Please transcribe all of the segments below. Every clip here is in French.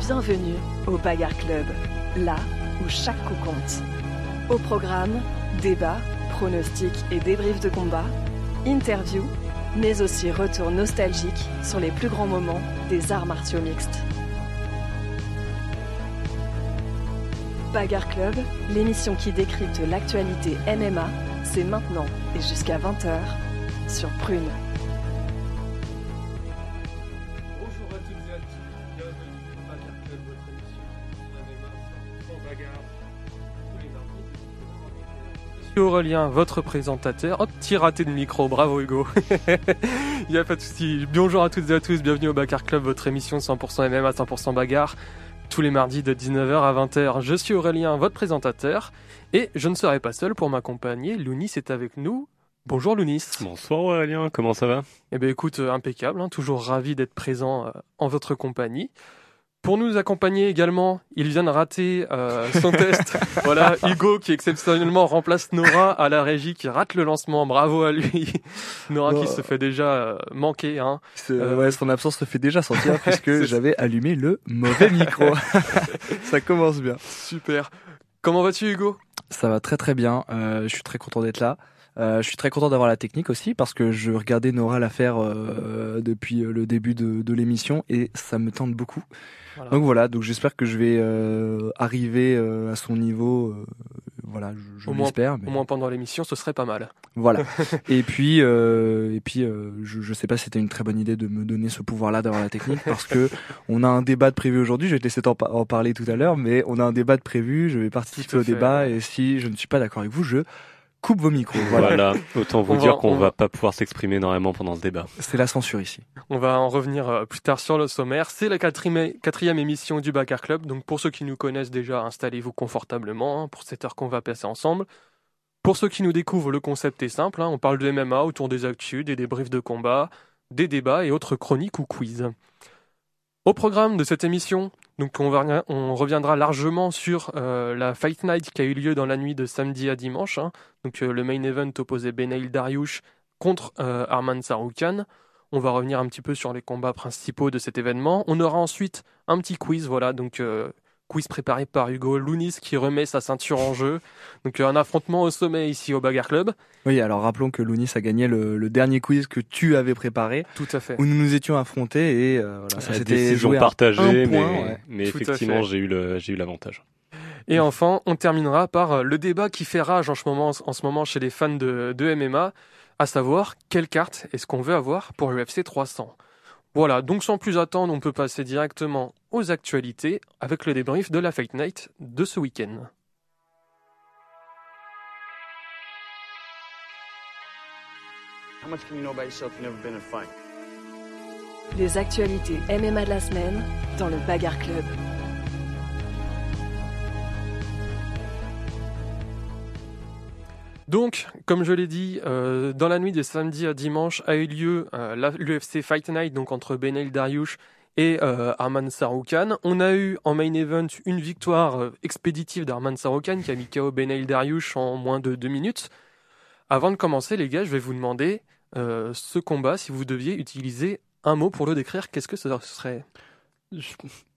Bienvenue au Bagarre Club, là où chaque coup compte. Au programme, débats, pronostics et débriefs de combat, interviews, mais aussi retour nostalgique sur les plus grands moments des arts martiaux mixtes. Bagarre Club, l'émission qui décrypte l'actualité MMA, c'est maintenant et jusqu'à 20h sur Prune. Aurélien, votre présentateur. Oh, petit raté de micro, bravo Hugo. Il n'y a pas de souci. Bonjour à toutes et à tous, bienvenue au Bagarre Club, votre émission 100% MMA, 100% bagarre, tous les mardis de 19h à 20h. Je suis Aurélien, votre présentateur, et je ne serai pas seul pour m'accompagner. Lounis est avec nous. Bonjour Lounis. Bonsoir Aurélien, comment ça va? Eh bien écoute, euh, impeccable, hein, toujours ravi d'être présent euh, en votre compagnie. Pour nous accompagner également, il vient de rater euh, son test. voilà, Hugo qui exceptionnellement remplace Nora à la régie qui rate le lancement. Bravo à lui. Nora Bon, qui se fait déjà euh, manquer. Hein. Euh, ouais, son absence se fait déjà sentir puisque j'avais allumé le mauvais micro. ça commence bien. Super. Comment vas-tu Hugo? Ça va très très bien. Euh, je suis très content d'être là. Euh, je suis très content d'avoir la technique aussi parce que je regardais Nora la faire euh, depuis euh, le début de, de l'émission et ça me tente beaucoup. Voilà. Donc voilà, donc j'espère que je vais euh, arriver euh, à son niveau. euh, voilà, je, je Au moins- l'espère. mais Au moins pendant l'émission, ce serait pas mal. Voilà. et puis, euh, et puis, euh, je, je sais pas si c'était une très bonne idée de me donner ce pouvoir-là d'avoir la technique, parce que on a un débat de prévu aujourd'hui. Je vais te laisser en parler tout à l'heure, mais on a un débat de prévu. Je vais participer au débat, et si je ne suis pas d'accord avec vous, je coupe vos micros. Voilà. Voilà, autant vous On dire qu'on on va pas pouvoir s'exprimer énormément pendant ce débat. C'est la censure ici. On va en revenir euh, plus tard sur le sommaire. C'est la quatrième, quatrième émission du Bacar Club. Donc pour ceux qui nous connaissent déjà, installez-vous confortablement hein, pour cette heure qu'on va passer ensemble. Pour ceux qui nous découvrent, le concept est simple. hein. On parle de MMA autour des actus, des débriefs de combat, des débats et autres chroniques ou quiz. Au programme de cette émission, donc on, reviendra largement sur euh, la Fight Night qui a eu lieu dans la nuit de samedi à dimanche. hein. Donc euh, le main event opposait Benail Dariush contre euh, Arman Saroukan. On va revenir un petit peu sur les combats principaux de cet événement. On aura ensuite un petit quiz, voilà, donc quiz préparé par Hugo Lounis qui remet sa ceinture en jeu. Donc euh, un affrontement au sommet ici au Bagarre Club. Oui, alors rappelons que Lounis a gagné le, le dernier quiz que tu avais préparé, Tout à fait. où nous nous étions affrontés, et euh, voilà, ça s'était joué partagée, un mais, point, ouais. mais effectivement, j'ai eu le, j'ai eu l'avantage. Et enfin, on terminera par euh, le débat qui fait rage en ce moment, en ce moment chez les fans de, de MMA, à savoir quelle carte est-ce qu'on veut avoir pour l'UFC 300. Voilà, donc sans plus attendre, on peut passer directement aux actualités avec le débrief de la Fight Night de ce week-end. Les actualités MMA de la semaine dans le Bagarre Club. Donc, comme je l'ai dit, euh, dans la nuit de samedi à dimanche a eu lieu euh, l'UFC Fight Night donc entre Benail Dariush et euh, Arman Saroukan. On a eu en main event une victoire expéditive d'Arman Saroukan qui a mis KO Benail Dariush en moins de deux minutes. Avant de commencer, les gars, je vais vous demander ce combat, si vous deviez utiliser un mot pour le décrire, qu'est-ce que ce serait?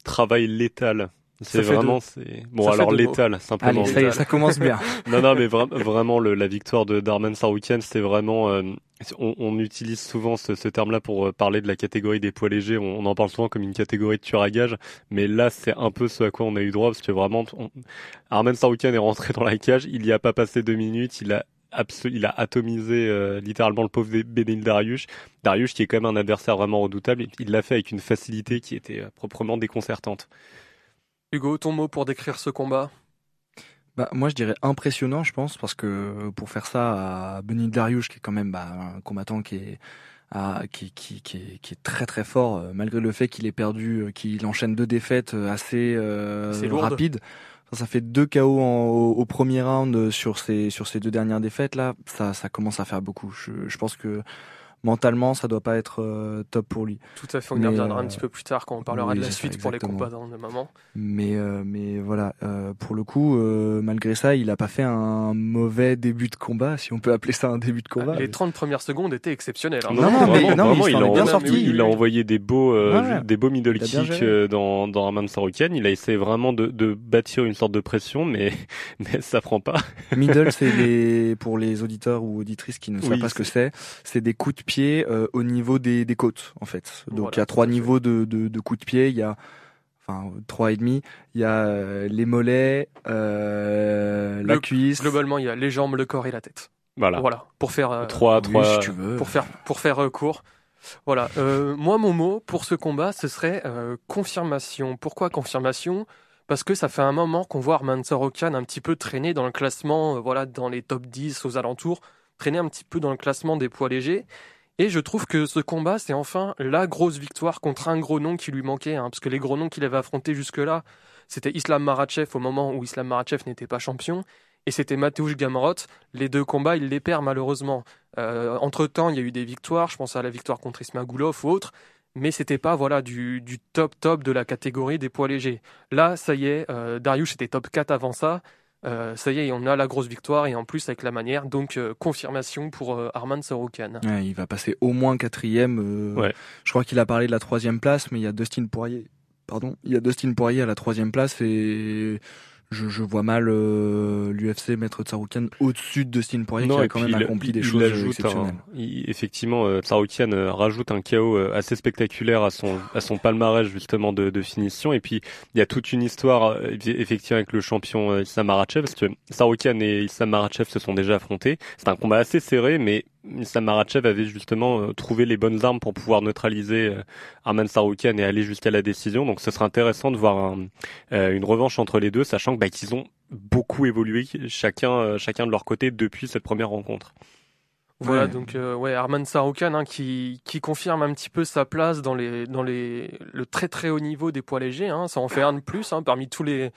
Travail létal. C'est vraiment, c'est bon. Ça alors létal, simplement. Allez, ça y est, ça commence bien. non, non, mais vra- vraiment, le, la victoire de Darman Saroukian, c'était vraiment. euh, on, on utilise souvent ce, ce terme-là pour euh, parler de la catégorie des poids légers. On, on en parle souvent comme une catégorie de tueur à gage, mais là, c'est un peu ce à quoi on a eu droit parce que vraiment, on, Arman Saroukian est rentré dans la cage. Il y a pas passé deux minutes. Il a absolu- il a atomisé euh, littéralement le pauvre Benil Dariush. Dariush qui est quand même un adversaire vraiment redoutable. Il l'a fait avec une facilité qui était euh, proprement déconcertante. Hugo, ton mot pour décrire ce combat? Bah, moi, je dirais impressionnant, je pense, parce que pour faire ça à Benil Dariush, qui est quand même bah, un combattant qui est, à- qui, qui, qui, est, qui est très très fort, euh, malgré le fait qu'il ait perdu, euh, qu'il enchaîne deux défaites euh, assez euh, rapides. Ça, ça fait deux KO en- au, au premier round sur ces, sur ces deux dernières défaites là. Ça, ça commence à faire beaucoup. Je, je pense que mentalement, ça doit pas être euh, top pour lui. Tout à fait, on y Mais, reviendra un euh, petit peu plus tard quand on parlera oui, de la ça, suite pour les combattants de maman. Mais euh, mais voilà, euh, pour le coup, euh, malgré ça, il a pas fait un mauvais début de combat, si on peut appeler ça un début de combat. Les 30 premières secondes étaient exceptionnelles. hein. Non, non, mais- vraiment, non, mais vraiment, il il, s'en a, est bien sorti. il a envoyé des beaux, euh, des beaux middle kicks dans, dans Arman Saroukian. Il a essayé vraiment de, de bâtir une sorte de pression, mais, mais ça prend pas. Middle, c'est les pour les auditeurs ou auditrices qui ne savent Oui, pas ce que c'est. C'est des coups de pied euh, au niveau des, des côtes, en fait. Donc Voilà, il y a trois niveaux de, de, de coups de pied. Il y a enfin trois et demi. Il y a euh, les mollets, euh, la Le- cuisse. Globalement, il y a les jambes, le corps et la tête. Voilà. Voilà, pour faire euh, Trois, trois. si tu veux. pour faire pour faire euh, court. Voilà. Euh, moi, mon mot pour ce combat, ce serait euh, confirmation. Pourquoi confirmation? Parce que ça fait un moment qu'on voit Arman Sorokan un petit peu traîner dans le classement, euh, voilà, dans les top 10 aux alentours, traîner un petit peu dans le classement des poids légers. Et je trouve que ce combat, c'est enfin la grosse victoire contre un gros nom qui lui manquait, hein, parce que les gros noms qu'il avait affrontés jusque-là, c'était Islam Marachev au moment où Islam Marachev n'était pas champion, et c'était Mateusz Gamrot. Les deux combats, il les perd malheureusement. Euh, entre temps, il y a eu des victoires. Je pense à la victoire contre Ismagulov ou autre. Mais c'était pas voilà du, top top de la catégorie des poids légers. Là, ça y est, euh, Dariush était top 4 avant ça. Euh, ça y est, on a la grosse victoire et en plus avec la manière. Donc euh, confirmation pour euh, Arman Sorokan. Ouais, il va passer au moins quatrième. euh, Ouais. Je crois qu'il a parlé de la troisième place, mais il y a Dustin Poirier. Pardon, il y a Dustin Poirier à la troisième place et je, je vois mal euh, l'UFC mettre Tsaroukian au-dessus de Dustin Poirier qui Non, a et quand même il- accompli des il choses exceptionnelles. un- il- effectivement, euh, Tsaroukian euh, rajoute un KO euh, assez spectaculaire à son à son palmarès justement de, de finition. Et puis il y a toute une histoire euh, eff- effectivement avec le champion Issam Makhachev parce que Tsaroukian et Issam Makhachev se sont déjà affrontés. C'est un combat assez serré, mais Issam Makhachev avait justement euh, trouvé les bonnes armes pour pouvoir neutraliser euh, Arman Saroukian et aller jusqu'à la décision. Donc ce serait intéressant de voir un- euh, une revanche entre les deux, sachant bah, qu'ils ont beaucoup évolué chacun chacun de leur côté depuis cette première rencontre. Voilà, Ouais. donc euh, ouais, Arman Saroukan hein, qui, qui confirme un petit peu sa place dans les dans les le très très haut niveau des poids légers. Hein, ça en fait un de plus hein, parmi tous les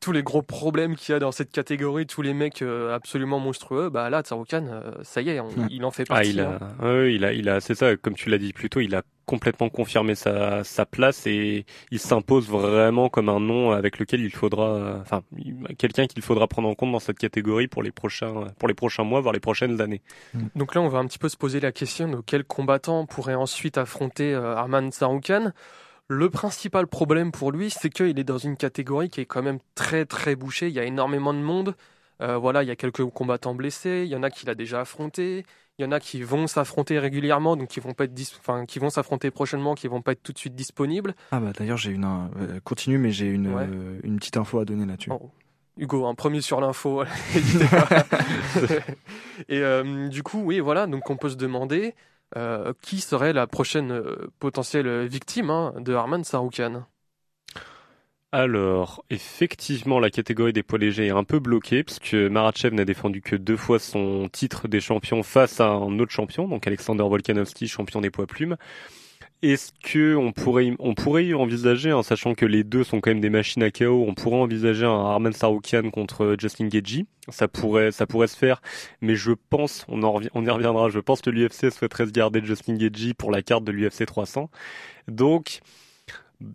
tous les gros problèmes qu'il y a dans cette catégorie, tous les mecs euh, absolument monstrueux. Bah là, Saroukan, euh, ça y est, on- Ouais. il en fait Ah, partie. il hein. a, ouais, il a, il a, c'est ça, comme tu l'as dit plus tôt, il a complètement confirmé sa, place et il s'impose vraiment comme un nom avec lequel il faudra, enfin, quelqu'un qu'il faudra prendre en compte dans cette catégorie pour les prochains, pour les prochains mois, voire les prochaines années. Donc là, on va un petit peu se poser la question de quel combattant pourrait ensuite affronter euh, Arman Saroukan. Le principal problème pour lui, c'est qu'il est dans une catégorie qui est quand même très très bouchée. Il y a énormément de monde. Euh, voilà, il y a quelques combattants blessés. Il y en a qu'il a déjà affronté. Il y en a qui vont s'affronter régulièrement, donc qui vont pas être, dis- enfin, qui vont s'affronter prochainement, qui vont pas être tout de suite disponibles. Ah bah d'ailleurs j'ai une euh, continue mais j'ai une Ouais. euh, une petite info à donner là-dessus. Oh. Hugo, un premier sur l'info. Et euh, du coup, oui, voilà, donc on peut se demander euh, qui serait la prochaine potentielle victime hein, de Arman Saroukan. Alors, effectivement, la catégorie des poids légers est un peu bloquée parce que Marachev n'a défendu que deux fois son titre des champions face à un autre champion, donc Alexander Volkanovski, champion des poids plumes. Est-ce que on pourrait, on pourrait y envisager, en sachant que les deux sont quand même des machines à KO, on pourrait envisager un Arman Saroukian contre Justin Gagey? Ça pourrait, ça pourrait se faire, mais je pense, on, en y reviendra. Je pense que l'UFC souhaiterait se garder Justin Gagey pour la carte de l'UFC 300. Donc,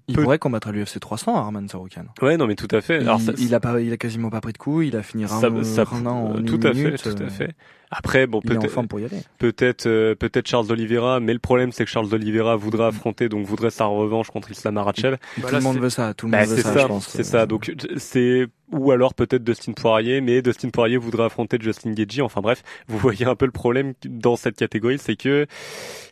Il Peut- pourrait combattre à l'UFC 300 Arman Saroukan. ouais, non, mais tout à fait. Il, Alors, ça- il a pas il a quasiment pas pris de coups, il a fini ça, round, ça- round un en euh, une tout à fait, minute, tout euh, à fait. Après, bon, peut-être, forme pour y aller. peut-être, euh, peut-être Charles Oliveira, mais le problème c'est que Charles Oliveira voudrait affronter, donc voudrait sa revanche contre Islam Makhachev. Bah tout là, le monde c'est- veut ça, tout le Bah, monde veut c'est ça, ça, je pense. c'est ça. Donc c'est ou alors peut-être Dustin Poirier, mais Dustin Poirier voudrait affronter Justin Gagey. Enfin bref, vous voyez un peu le problème dans cette catégorie, c'est que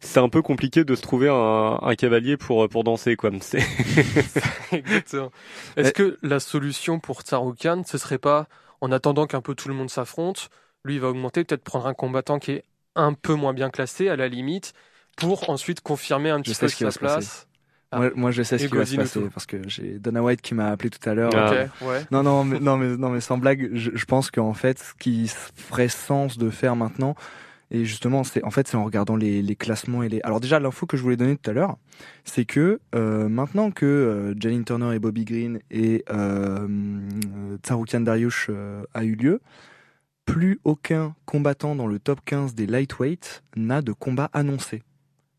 c'est un peu compliqué de se trouver un, un cavalier pour pour danser quoi. C'est Exactement. Est-ce que la solution pour Saroukan, ce serait pas, en attendant qu'un peu tout le monde s'affronte, lui il va augmenter, peut-être prendre un combattant qui est un peu moins bien classé à la limite, pour ensuite confirmer un petit peu ce qui va se passer. place. Ah. Moi, moi, je sais ce qui va se passer parce que j'ai Dana White qui m'a appelé tout à l'heure. Ah. Ouais. Non, non, mais, non, mais, non, mais sans blague, je, je pense qu'en fait, ce qui ferait sens de faire maintenant, et justement, c'est en fait, c'est en regardant les, les classements et les. Alors déjà, l'info que je voulais donner tout à l'heure, c'est que euh, maintenant que euh, Jalin Turner et Bobby Green et euh, euh, Tsaroukian Dariush euh, a eu lieu, plus aucun combattant dans le top 15 des lightweights n'a de combat annoncé.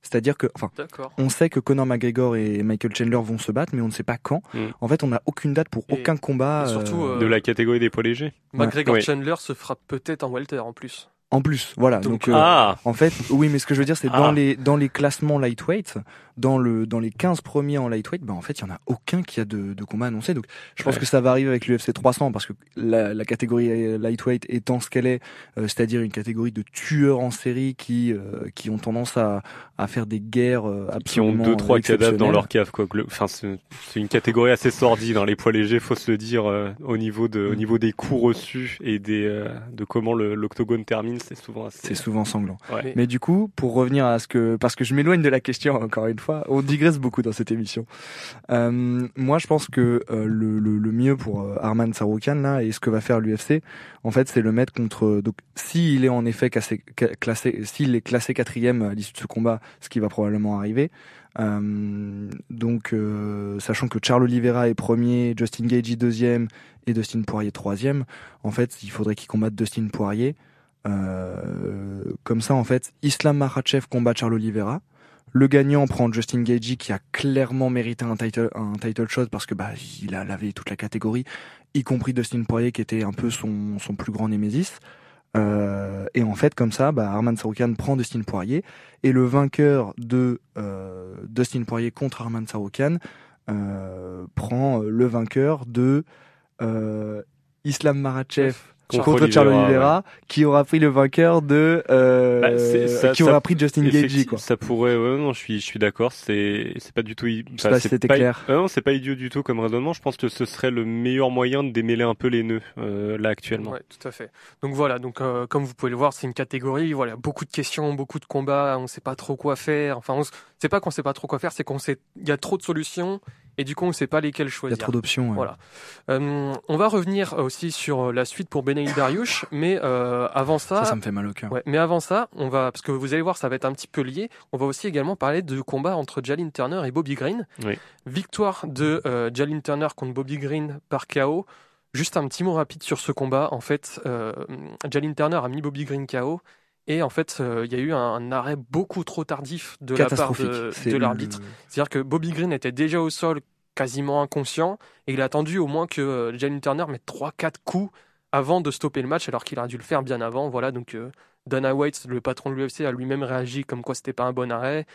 C'est-à-dire que, enfin, D'accord. on sait que Conor McGregor et Michael Chandler vont se battre, mais on ne sait pas quand. Mm. En fait, on n'a aucune date pour Et- aucun combat. surtout, euh, De la catégorie des poids légers. McGregor. Chandler se fera peut-être en welter en plus. En plus, voilà. Donc, Donc, euh, Ah en fait, oui, mais ce que je veux dire, c'est Ah. dans les dans les classements lightweight, dans le dans les 15 premiers en lightweight, ben en fait, il y en a aucun qui a de, de combat annoncé. Donc, je pense Ouais. que ça va arriver avec l'UFC 300 parce que la, la catégorie lightweight étant ce qu'elle est, euh, c'est-à-dire une catégorie de tueurs en série qui euh, qui ont tendance à à faire des guerres euh, qui ont absolument deux trois cadavres dans leur cave quoi. Enfin c'est c'est une catégorie assez sordide dans les poids légers, faut se le dire euh, au niveau de au Mm. niveau des coups reçus et des euh, de comment l'octogone termine, c'est souvent assez C'est souvent sanglant. Ouais. Mais- Mais du coup, pour revenir à ce que, parce que je m'éloigne de la question encore une fois, on digresse beaucoup dans cette émission. Euh, moi, je pense que euh, le, le, le mieux pour euh, Arman Saroukian là et ce que va faire l'UFC, en fait, c'est le mettre contre. Donc, s'il est en effet ca- classé, s'il est classé quatrième à l'issue de ce combat, ce qui va probablement arriver. Euh, donc, euh, sachant que Charles Oliveira est premier, Justin Gagey deuxième et Dustin Poirier troisième, en fait, il faudrait qu'il combatte Dustin Poirier. Euh, comme ça, en fait, Islam Makhachev combat Charles Oliveira. Le gagnant prend Justin Gagey qui a clairement mérité un title, un title shot parce que bah il a lavé toute la catégorie, y compris Dustin Poirier qui était un peu son, son plus grand némésis. Euh, et en fait, comme ça, bah, Arman prend Dustin Poirier et le vainqueur de euh, Dustin Poirier contre Arman Saroukian euh, prend le vainqueur de euh, Islam Makhachev Contre contre, Charles Oliveira, Oliveira, qui aura pris le vainqueur de, euh, Bah, ça- qui ça- aura pris Justin Gagey, quoi. Ça pourrait, ouais, non, je suis, je suis d'accord. C'est, c'est pas du tout. sais pas si c'était clair. Ouais, non, c'est pas idiot du tout comme raisonnement. Je pense que ce serait le meilleur moyen de démêler un peu les nœuds euh, là actuellement. Ouais, tout à fait. Donc voilà, donc euh, comme vous pouvez le voir, c'est une catégorie, voilà, beaucoup de questions, beaucoup de combats, on sait pas trop quoi faire. Enfin, on c'est pas qu'on sait pas trop quoi faire, c'est qu'on sait il y a trop de solutions et du coup on sait pas lesquelles Il y a choisir. trop d'options. ouais. Voilà. Euh, on va revenir aussi sur la suite pour Benaïl Dariush, mais euh, avant ça, Ça, ça me fait mal au cœur. Ouais, mais avant ça, on va parce que vous allez voir, ça va être un petit peu lié. On va aussi également parler de combat entre Jalin Turner et Bobby Green. Oui. Victoire de euh, Jalin Turner contre Bobby Green par KO. Juste un petit mot rapide sur ce combat. En fait, euh, Jalin Turner a mis Bobby Green KO. Et en fait, euh, il y a eu un, un arrêt beaucoup trop tardif de la part de, le- l'arbitre. C'est-à-dire que Bobby Green était déjà au sol, quasiment inconscient, et il a attendu au moins que euh, Jalin Turner mette 3-4 coups avant de stopper le match, alors qu'il aurait dû le faire bien avant. Voilà, donc euh, Dana White, le patron de l'UFC, a lui-même réagi comme quoi c'était pas un bon arrêt.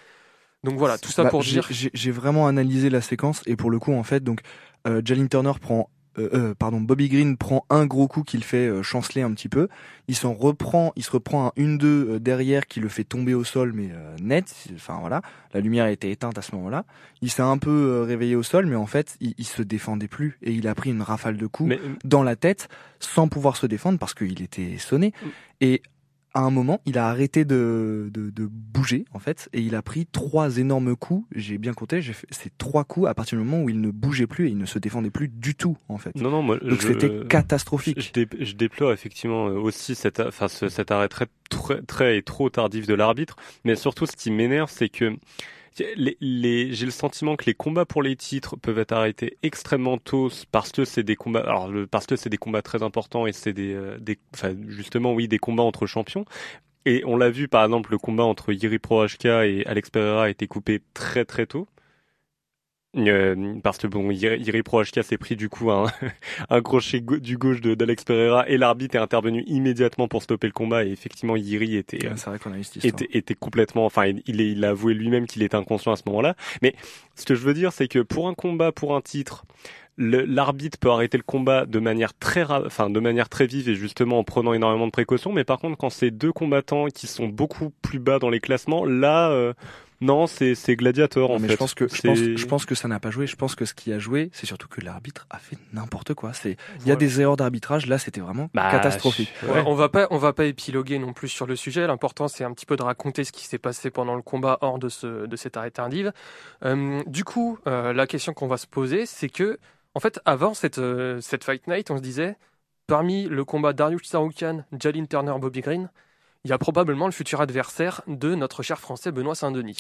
Donc voilà, tout ça Bah, pour dire. j'ai vraiment analysé la séquence et pour le coup, en fait, donc euh, Jalin Turner prend, euh, euh, pardon, Bobby Green prend un gros coup qui le fait euh, chanceler un petit peu. Il s'en reprend, il se reprend un 1-2 euh, derrière qui le fait tomber au sol, mais net. Enfin voilà, la lumière était éteinte à ce moment-là. Il s'est un peu réveillé au sol, mais en fait, il, il se défendait plus et il a pris une rafale de coups Mais dans la tête sans pouvoir se défendre parce qu'il était sonné. Mm. Et à un moment, il a arrêté de, de, de bouger, en fait, et il a pris trois énormes coups. J'ai bien compté, j'ai fait ces trois coups à partir du moment où il ne bougeait plus et il ne se défendait plus du tout, en fait. non, non, moi, Donc c'était catastrophique. Je, dé- je déplore effectivement euh, aussi cet, a- enfin, ce- cet arrêt très, très, très et trop tardif de l'arbitre. Mais surtout, ce qui m'énerve, c'est que j'ai le sentiment que les combats pour les titres peuvent être arrêtés extrêmement tôt parce que c'est des combats, alors parce que c'est des combats très importants et c'est des, euh, des, enfin, justement, oui, des combats entre champions. Et on l'a vu, par exemple, le combat entre Yiri Prohashka et Alex Pereira a été coupé très très tôt. Euh, parce que bon, Yiri Yiri Prohashka s'est pris du coup un, un crochet go- du gauche de- d'Alex Pereira et l'arbitre est intervenu immédiatement pour stopper le combat et effectivement Yiri était, euh, Ouais, C'est vrai qu'on a eu cette histoire. était, était complètement, enfin, il, il a avoué lui-même qu'il était inconscient à ce moment-là. Mais ce que je veux dire, c'est que pour un combat, pour un titre, l'arbitre peut arrêter le combat de manière très, enfin, de manière très vive et justement en prenant énormément de précautions. Mais par contre, quand c'est deux combattants qui sont beaucoup plus bas dans les classements, là, euh, non, c'est, c'est gladiateur en mais fait. je pense que je pense, je pense que ça n'a pas joué. Je pense que ce qui a joué, c'est surtout que l'arbitre a fait n'importe quoi. C'est il y a des erreurs d'arbitrage. Là, c'était vraiment Bah, catastrophique. je- Ouais, ouais. on va pas, on va pas épiloguer non plus sur le sujet. L'important, c'est un petit peu de raconter ce qui s'est passé pendant le combat hors de ce, de cet arrêt tardif. Euh, du coup, euh, la question qu'on va se poser, c'est que, en fait, avant cette, euh, cette fight night, on se disait, parmi le combat Darius Saroukian, Jalin Turner, Bobby Green, il y a probablement le futur adversaire de notre cher français Benoît Saint-Denis.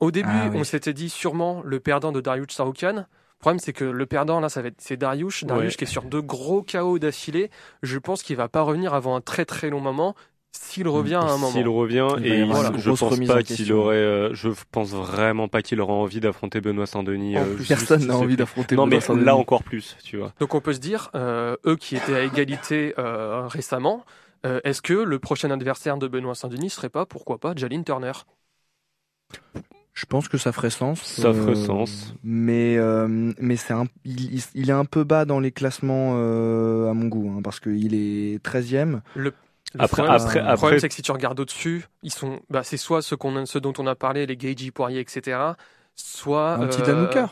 Au début, Ah oui. on s'était dit sûrement le perdant de Darius Saroukian. Le problème, c'est que le perdant, là, ça va être, c'est Darius. Darius Ouais. qui est sur deux gros KO d'affilée. Je pense qu'il va pas revenir avant un très très long moment. S'il revient à un moment. S'il revient, et je pense pas qu'il aurait, euh, je pense vraiment pas qu'il aurait envie d'affronter Benoît Saint-Denis. En euh, Personne n'a envie d'affronter Non, mais Benoît Saint-Denis. là encore plus, tu vois. Donc on peut se dire, euh, eux qui étaient à égalité euh, récemment, euh, est-ce que le prochain adversaire de Benoît Saint-Denis serait pas, pourquoi pas, Jalin Turner? Je pense que ça ferait sens. Ça ferait sens. Mais euh, mais c'est un, il, est un peu bas dans les classements euh, à mon goût, hein, parce qu'il est 13e. Le Après, problème, après, le problème, après, c'est que si tu regardes au-dessus, ils sont, bah, c'est soit ceux, qu'on ceux dont on a parlé, les Gagey, Poirier, etc., soit Un petit euh,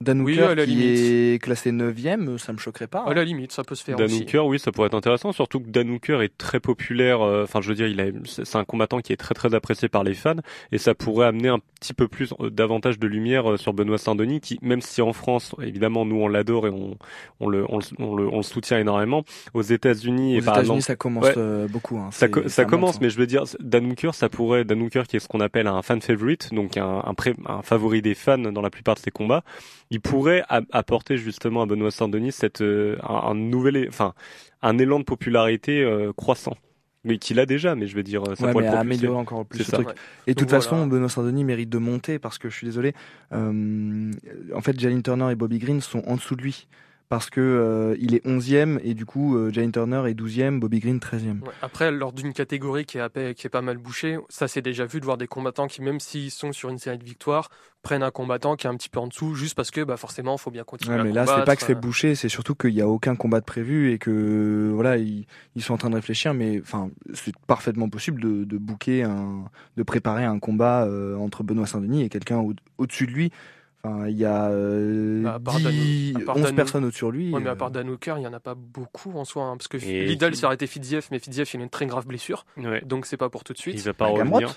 Dan Hooker. Dan oui, Hooker à la qui limite. est classé 9e, ça me choquerait pas. À la limite, ça peut se faire Dan aussi. Hooker, oui, ça pourrait être intéressant. Surtout que Dan Hooker est très populaire. euh, Enfin, je veux dire, il a, c'est un combattant qui est très très apprécié par les fans, et ça pourrait amener un petit peu plus euh, davantage de lumière euh, sur Benoît Saint-Denis, qui, même si en France, évidemment, nous on l'adore et on, on le, on, le, on le, on le soutient énormément, aux États-Unis Aux et par États-Unis, exemple, ça commence Ouais. euh, beaucoup. hein. Ça, co- commence, hein. mais je veux dire, Dan Hooker, ça pourrait, Dan Hooker qui est ce qu'on appelle un fan favorite, donc un, un, pré- un favori des fans dans la plupart de ses combats, il pourrait apporter justement à Benoît Saint-Denis cette, euh, un, un nouvel, enfin, un élan de popularité euh, croissant. Mais qu'il a déjà, mais je veux dire, ça Ouais, pourrait améliorer encore plus ce ça. truc. Ouais. Et de toute façon. Benoît Saint-Denis mérite de monter parce que je suis désolé. euh, en fait, Jalen Turner et Bobby Green sont en dessous de lui parce que euh, il est 11e et du coup, euh, Jalen Turner est 12e, Bobby Green 13e. Ouais. Après, lors d'une catégorie qui est, à qui est pas mal bouchée, ça c'est déjà vu de voir des combattants qui, même s'ils sont sur une série de victoires, prennent un combattant qui est un petit peu en dessous, juste parce que bah, forcément, il faut bien continuer Ouais, à mais là, c'est pas que c'est euh. bouché, c'est surtout qu'il y a aucun combat de prévu et que voilà, ils, ils sont en train de réfléchir, mais enfin, c'est parfaitement possible de, de booker un, de préparer un combat euh, entre Benoît Saint-Denis et quelqu'un au- au-dessus de lui. Enfin, il y a euh, Bah, à part 10, Dan- à part 11 Dan- personnes au-dessus de lui. Ouais, mais à euh, part Dan Hooker, il y en a pas beaucoup en soi, hein, parce que Et- ça aurait été Fidiev, mais Fidiev il a une très grave blessure, Ouais. donc c'est pas pour tout de suite. Il va pas bah, revenir.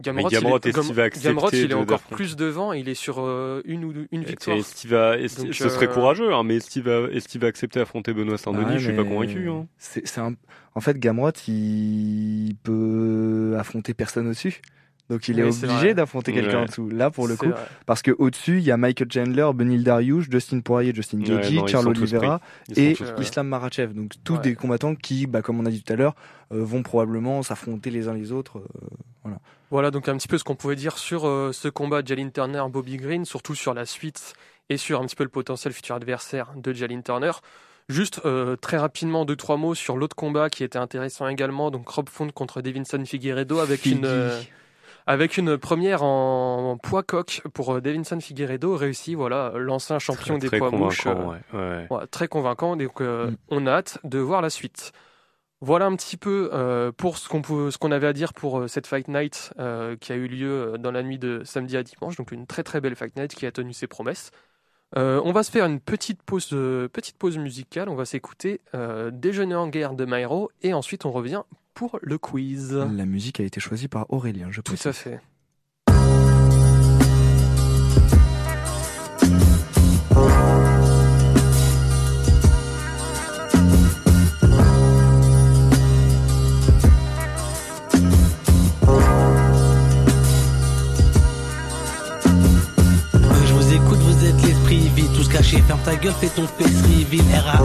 Gamrot Gamrot, il est, est-ce qu'il va accepter Gamrot, il est encore plus devant, il est sur euh, une ou une victoire. Est-ce qu'il va, est-ce- Donc, ce serait euh, courageux, hein, mais est-ce qu'il va, est-ce qu'il va accepter d'affronter Benoît Saint-Denis? Ouais, Je suis pas convaincu. Hein. C'est, c'est un... En fait, Gamrot, il peut affronter personne au-dessus. Donc il est Oui, obligé d'affronter quelqu'un Ouais. en dessous. Là, pour le coup, vrai. parce que au-dessus, il y a Michael Chandler, Benil Dariush, Justin Poirier, Justin Ouais, non, ils Charles Oliveira et. Islam Makhachev. Donc tous Ouais. des combattants qui, bah, comme on a dit tout à l'heure, euh, vont probablement s'affronter les uns les autres. euh, Voilà donc un petit peu ce qu'on pouvait dire sur euh, ce combat de Jalin Turner Bobby Green, surtout sur la suite et sur un petit peu le potentiel futur adversaire de Jalin Turner. Juste euh, très rapidement deux trois mots sur l'autre combat qui était intéressant également, donc Rob Font contre Davinson Figueiredo avec Figgy. une euh, avec une première en, en poids coq pour euh, Davinson Figueiredo réussi voilà l'ancien champion Très, des très poids mouches. convaincant, euh, ouais, très convaincant, donc euh, Mm. on a hâte de voir la suite. Voilà un petit peu euh, pour ce qu'on peut- ce qu'on avait à dire pour euh, cette Fight Night euh, qui a eu lieu dans la nuit de samedi à dimanche, donc une très très belle Fight Night qui a tenu ses promesses. Euh, on va se faire une petite pause, euh, petite pause musicale, on va s'écouter euh, Déjeuner en guerre de Myro et ensuite on revient pour le quiz. La musique a été choisie par Aurélien, je Tout précise. à fait. Caché, ferme ta gueule, fais ton face reveal, RAF.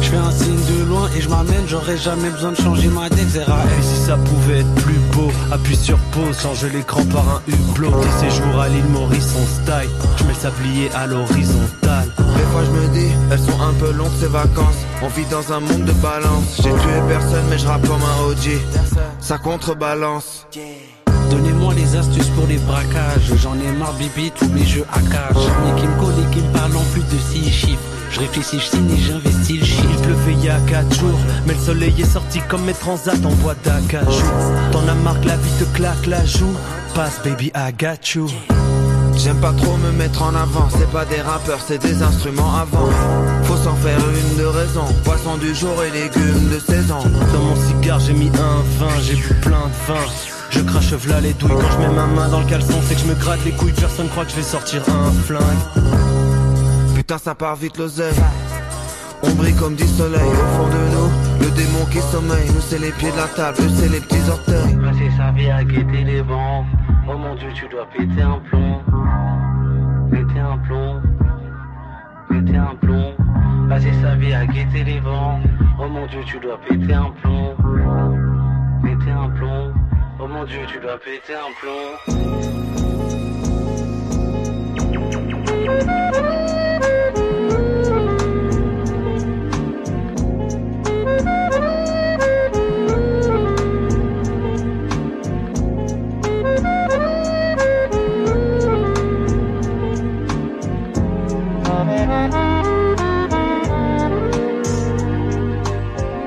Je fais un signe de loin et je m'amène, j'aurais jamais besoin de changer ma dex, Et RAF. si ça pouvait être plus beau, appuie sur pause, change l'écran par un hublot. Tes séjours à l'île Maurice, on style. Je mets le sablier à l'horizontale. Des fois je me dis, elles sont un peu longues ces vacances. On vit dans un monde de balance. J'ai tué personne mais je rappe comme un OG. Ça contrebalance. Donnez-moi les astuces pour les braquages, j'en ai marre bibi, tous mes jeux à cash. Mais qui me colle et qui me parle en plus de 6 chiffres. Je réfléchis, je signe et j'investis le Il chiffre. pleuvait il y a 4 jours, mais le soleil est sorti comme mes transats en boîte d'acajou. T'en as marre que la vie te claque la joue. Passe baby, I got you. J'aime pas trop me mettre en avant. C'est pas des rappeurs, c'est des instruments avant. Faut s'en faire une de raison. Poisson du jour et légumes de saison. Dans mon cigare j'ai mis un vin, j'ai bu plein de vin. Je crache v'là les douilles quand je mets ma main dans le caleçon, c'est que je me gratte les couilles, personne croit que je vais sortir un flingue. Putain, ça part vite l'oseille. On brille comme du soleil au fond de nous. Le démon qui sommeille, nous c'est les pieds de la table, c'est les petits orteils. Ah, Passer sa vie à guetter les vents. Oh mon dieu, tu dois péter un plomb. Péter un plomb. Péter un plomb. Ah, Passer sa vie à guetter les vents. Oh mon dieu, tu dois péter un plomb mon dieu, tu dois péter un plomb.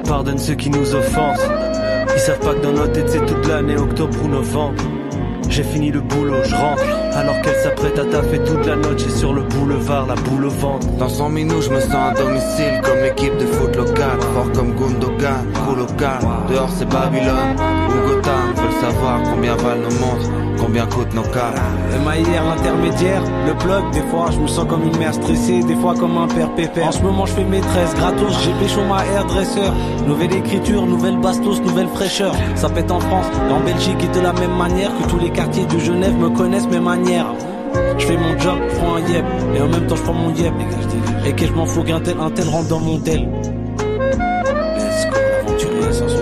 Pardonne ceux qui nous offensent. Savent pas que dans notre tête c'est toute l'année, octobre ou novembre. J'ai fini le boulot, je rentre. Alors qu'elle s'apprête à taffer toute la noche et sur le boulevard, la boule au ventre. Dans 100 minutes, je me sens à domicile comme équipe de foot local. Fort comme Gundogan, cool local. Dehors, c'est Babylone ou Gotham. Veulent savoir combien valent nos montres, combien coûtent nos câbles. MIR l'intermédiaire, le plug, des fois je me sens comme une mère stressée, des fois comme un père pépère. En ce moment je fais maîtresse, gratos, j'ai pécho ma hairdresser. Nouvelle écriture, nouvelle bastos, nouvelle fraîcheur. Ça pète en France et en Belgique et de la même manière que tous les quartiers de Genève me connaissent mes manières. Je fais mon job, je prends un yep, et en même temps je prends mon yep. Et que je m'en fous qu'un tel, un tel rentre dans mon tel. Let's go,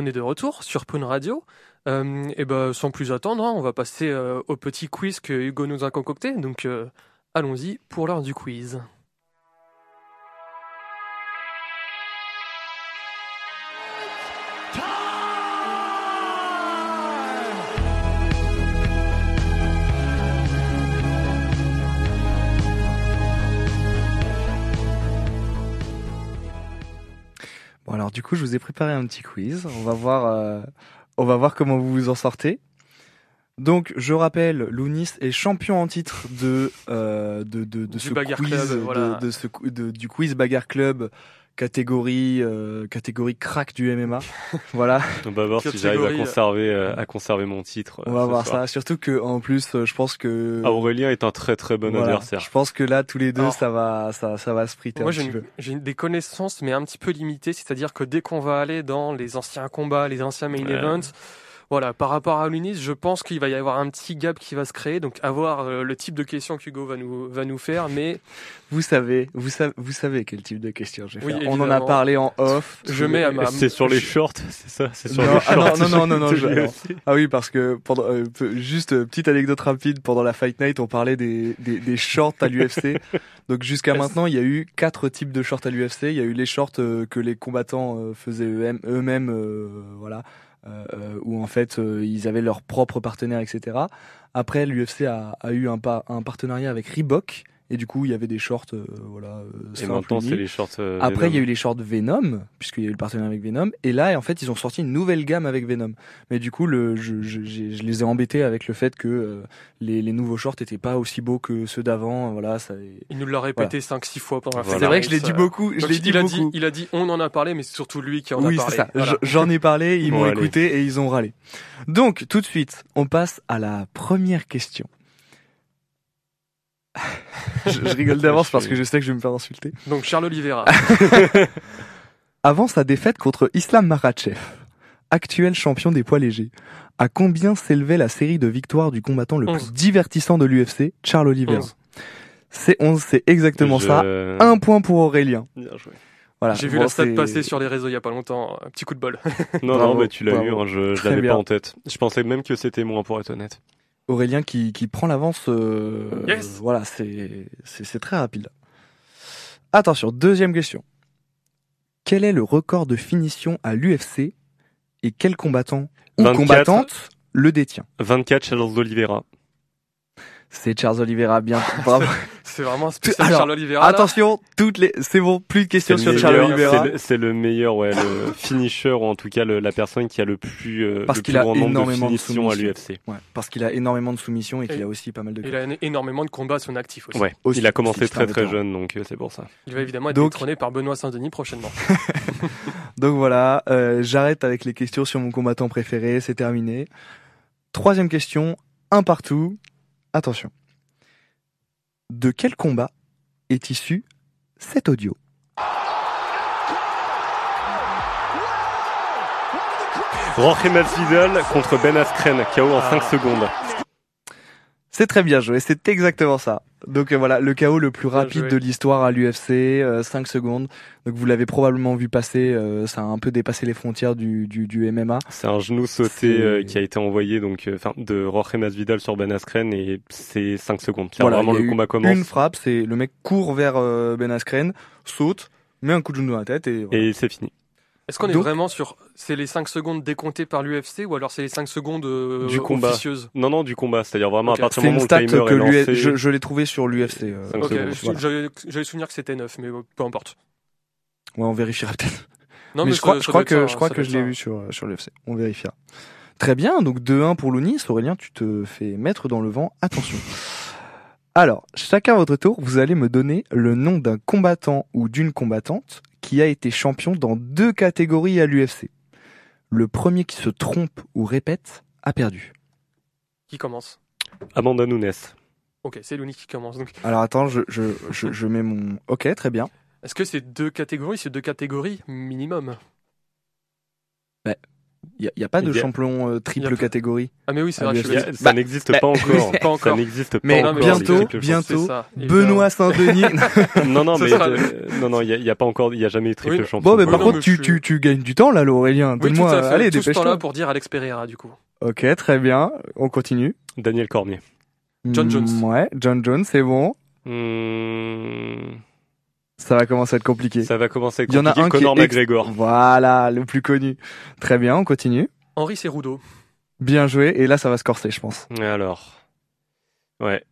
On est de retour sur Pune Radio. Euh, ben, sans plus attendre, hein, on va passer euh, au petit quiz que Hugo nous a concocté. Donc, euh, allons-y pour l'heure du quiz. Bon alors du coup, je vous ai préparé un petit quiz. On va voir, euh, on va voir comment vous vous en sortez. Donc, je rappelle, Lounis est champion en titre de euh, de, de, de ce quiz, de- ce de- du quiz Bagarre Club catégorie euh, catégorie crack du MMA. voilà, On va voir si j'arrive à Catégorie, conserver, euh, à conserver mon titre. on euh, va ce voir soir. ça. Surtout que en plus, euh, je pense que Ah, Aurélien est un très très bon voilà, adversaire. je pense que là, tous les deux, Alors, ça va, ça, ça va se friter Moi, un j'ai petit peu. j'ai des connaissances, mais un petit peu limitées. C'est-à-dire que dès qu'on va aller dans les anciens combats, les anciens main Ouais. events, voilà, par rapport à l'Unis, je pense qu'il va y avoir un petit gap qui va se créer. Donc, à voir euh, le type de questions qu'Hugo va nous, va nous faire. Mais Vous savez, vous savez, vous savez quel type de question je vais Oui, faire. On en a parlé en off. je mets à ma. C'est sur les shorts, c'est ça C'est sur Non, les ah non, shorts. non, non, non, non, je- l'UFC. Ah oui, parce que pendant euh, juste euh, petite anecdote rapide pendant la Fight Night, on parlait des des, des shorts à l'UFC. Donc jusqu'à maintenant, il y a eu quatre types de shorts à l'UFC. Il y a eu les shorts euh, que les combattants euh, faisaient eux-mêmes, eux-mêmes, euh, voilà, euh, euh, où en fait euh, ils avaient leur propre partenaire, etc. Après, l'UFC a, eu un, un partenariat avec Reebok. Et du coup, il y avait des shorts, euh, voilà. euh, Et maintenant, c'est les shorts. euh, Après, il y a eu Venom. les shorts Venom, puisqu'il y a eu le partenariat avec Venom. Et là, en fait, ils ont sorti une nouvelle gamme avec Venom. Mais du coup, le, je, je, je les ai embêtés avec le fait que euh, les, les nouveaux shorts étaient pas aussi beaux que ceux d'avant. Voilà, ça. Il nous l'a répété 5-6 fois pendant la Voilà. C'est vrai que je l'ai dit beaucoup. Je Donc, l'ai dit il a beaucoup. dit, il a dit, on en a parlé, mais c'est surtout lui qui en oui, a parlé. c'est ça. Voilà. J'en ai parlé, ils Bon, m'ont écouté et ils ont râlé. Donc, tout de suite, on passe à la première question. je, je rigole d'avance parce que je sais que je vais me faire insulter. Donc Charles Oliveira. Avant sa défaite contre Islam Makhachev, actuel champion des poids légers, à combien s'élevait la série de victoires du combattant le Onze. plus divertissant de l'UFC, Charles Oliveira Onze. C'est 11, c'est exactement Je- ça. Un point pour Aurélien. Bien joué. Voilà. J'ai vu Bon, la stat passer sur les réseaux il y a pas longtemps. Un petit coup de bol. Non, Bravo, non, bah, tu l'as eu, hein, je, je l'avais bien. pas en tête. Je pensais même que c'était moi, pour être honnête. Aurélien qui, qui prend l'avance. euh, Yes. Voilà, c'est très rapide. Attention, deuxième question. Quel est le record de finition à l'UFC et quel combattant ou 24. combattante le détient? 24 Charles Oliveira. C'est Charles Oliveira, bien. Bravo. c'est vraiment un spécial Alors, Charles Oliveira. là. Attention, toutes les, c'est bon, plus de questions sur meilleur- Charles c'est Oliveira. le- C'est le meilleur, ouais, le finisher ou en tout cas le- la personne qui a le plus, euh, Parce le qu'il plus a grand nombre de énormément de finitions à soumissions. l'UFC. Ouais, parce qu'il a énormément de soumissions et qu'il a aussi pas mal de. Il a énormément de combats à son actif aussi. Ouais, Aussi, il a commencé très très jeune, donc euh, c'est pour ça. Il va évidemment être Donc- détrôné par Benoît Saint-Denis prochainement. Donc voilà, euh, j'arrête avec les questions sur mon combattant préféré, c'est terminé. Troisième question, un partout. Attention. De quel combat est issu cet audio Jorge Masvidal contre Ben Askren, KO en 5 secondes. C'est très bien joué, c'est exactement ça. Donc euh, voilà, le KO le plus rapide de l'histoire à l'UFC, 5 secondes. Donc vous l'avez probablement vu passer, euh, ça a un peu dépassé les frontières du, du, du MMA. C'est un genou sauté euh, qui a été envoyé donc euh, enfin de Jorge Masvidal sur Ben Askren et c'est 5 secondes. Voilà, vraiment le combat commence Une frappe, c'est le mec court vers euh, Ben Askren, saute, met un coup de genou dans la tête et, voilà. et c'est fini. Est-ce qu'on est Donc- vraiment sur. C'est les 5 secondes décomptées par l'UFC ou alors c'est les 5 secondes euh, Du combat. officieuses? Non non du combat, c'est-à-dire vraiment à partir du moment où le timer que est lancé, je, je l'ai trouvé sur l'UFC. euh, Cinq Ok, secondes, je- voilà. j'avais j'avais souvenir que c'était 9, mais euh, peu importe. Ouais, on vérifiera peut-être. Non, mais, je ça- crois, ça je crois que, ça, je crois que je l'ai vu sur, sur l'UFC. On vérifiera. Très bien, donc 2-1 pour Lounis. Aurélien, tu te fais mettre dans le vent. Attention. Alors, chacun à votre tour, vous allez me donner le nom d'un combattant ou d'une combattante qui a été champion dans deux catégories à l'UFC. Le premier qui se trompe ou répète a perdu. Qui commence? Amanda Nunes. Ok, c'est Louni qui commence. Donc, Alors attends, je, je, je, je mets mon... Ok, très bien. est-ce que c'est deux catégories? C'est deux catégories minimum. Il n'y a, pas de a- champion euh, triple catégorie. Ah, mais oui, c'est Ah, vrai. a- ça n'existe pas encore. Pas encore. Ça n'existe pas Mais encore. les bientôt, bientôt. Benoît Saint-Denis. Non, non, mais sera- euh, non, non, il y a, pas encore, il y a jamais eu triple Oui. champion. Bon, mais Oui, par non, contre, mais tu, tu, tu gagnes du temps là, Aurélien. Oui, tout Donne-moi, allez, Tout ce temps-là dépêche-toi. pour dire Alex Pereira, du coup. Ok, très bien. On continue. Daniel Cormier. John Jones. Mm, ouais, John Jones, c'est bon. Ça va commencer à être compliqué. ça va commencer à être Il y en a compliqué. un qui Conor est ex- McGregor. Voilà, le plus connu. Très bien, on continue. Henri Cerudo. Bien joué. Et là, ça va se corser, je pense. Alors, ouais.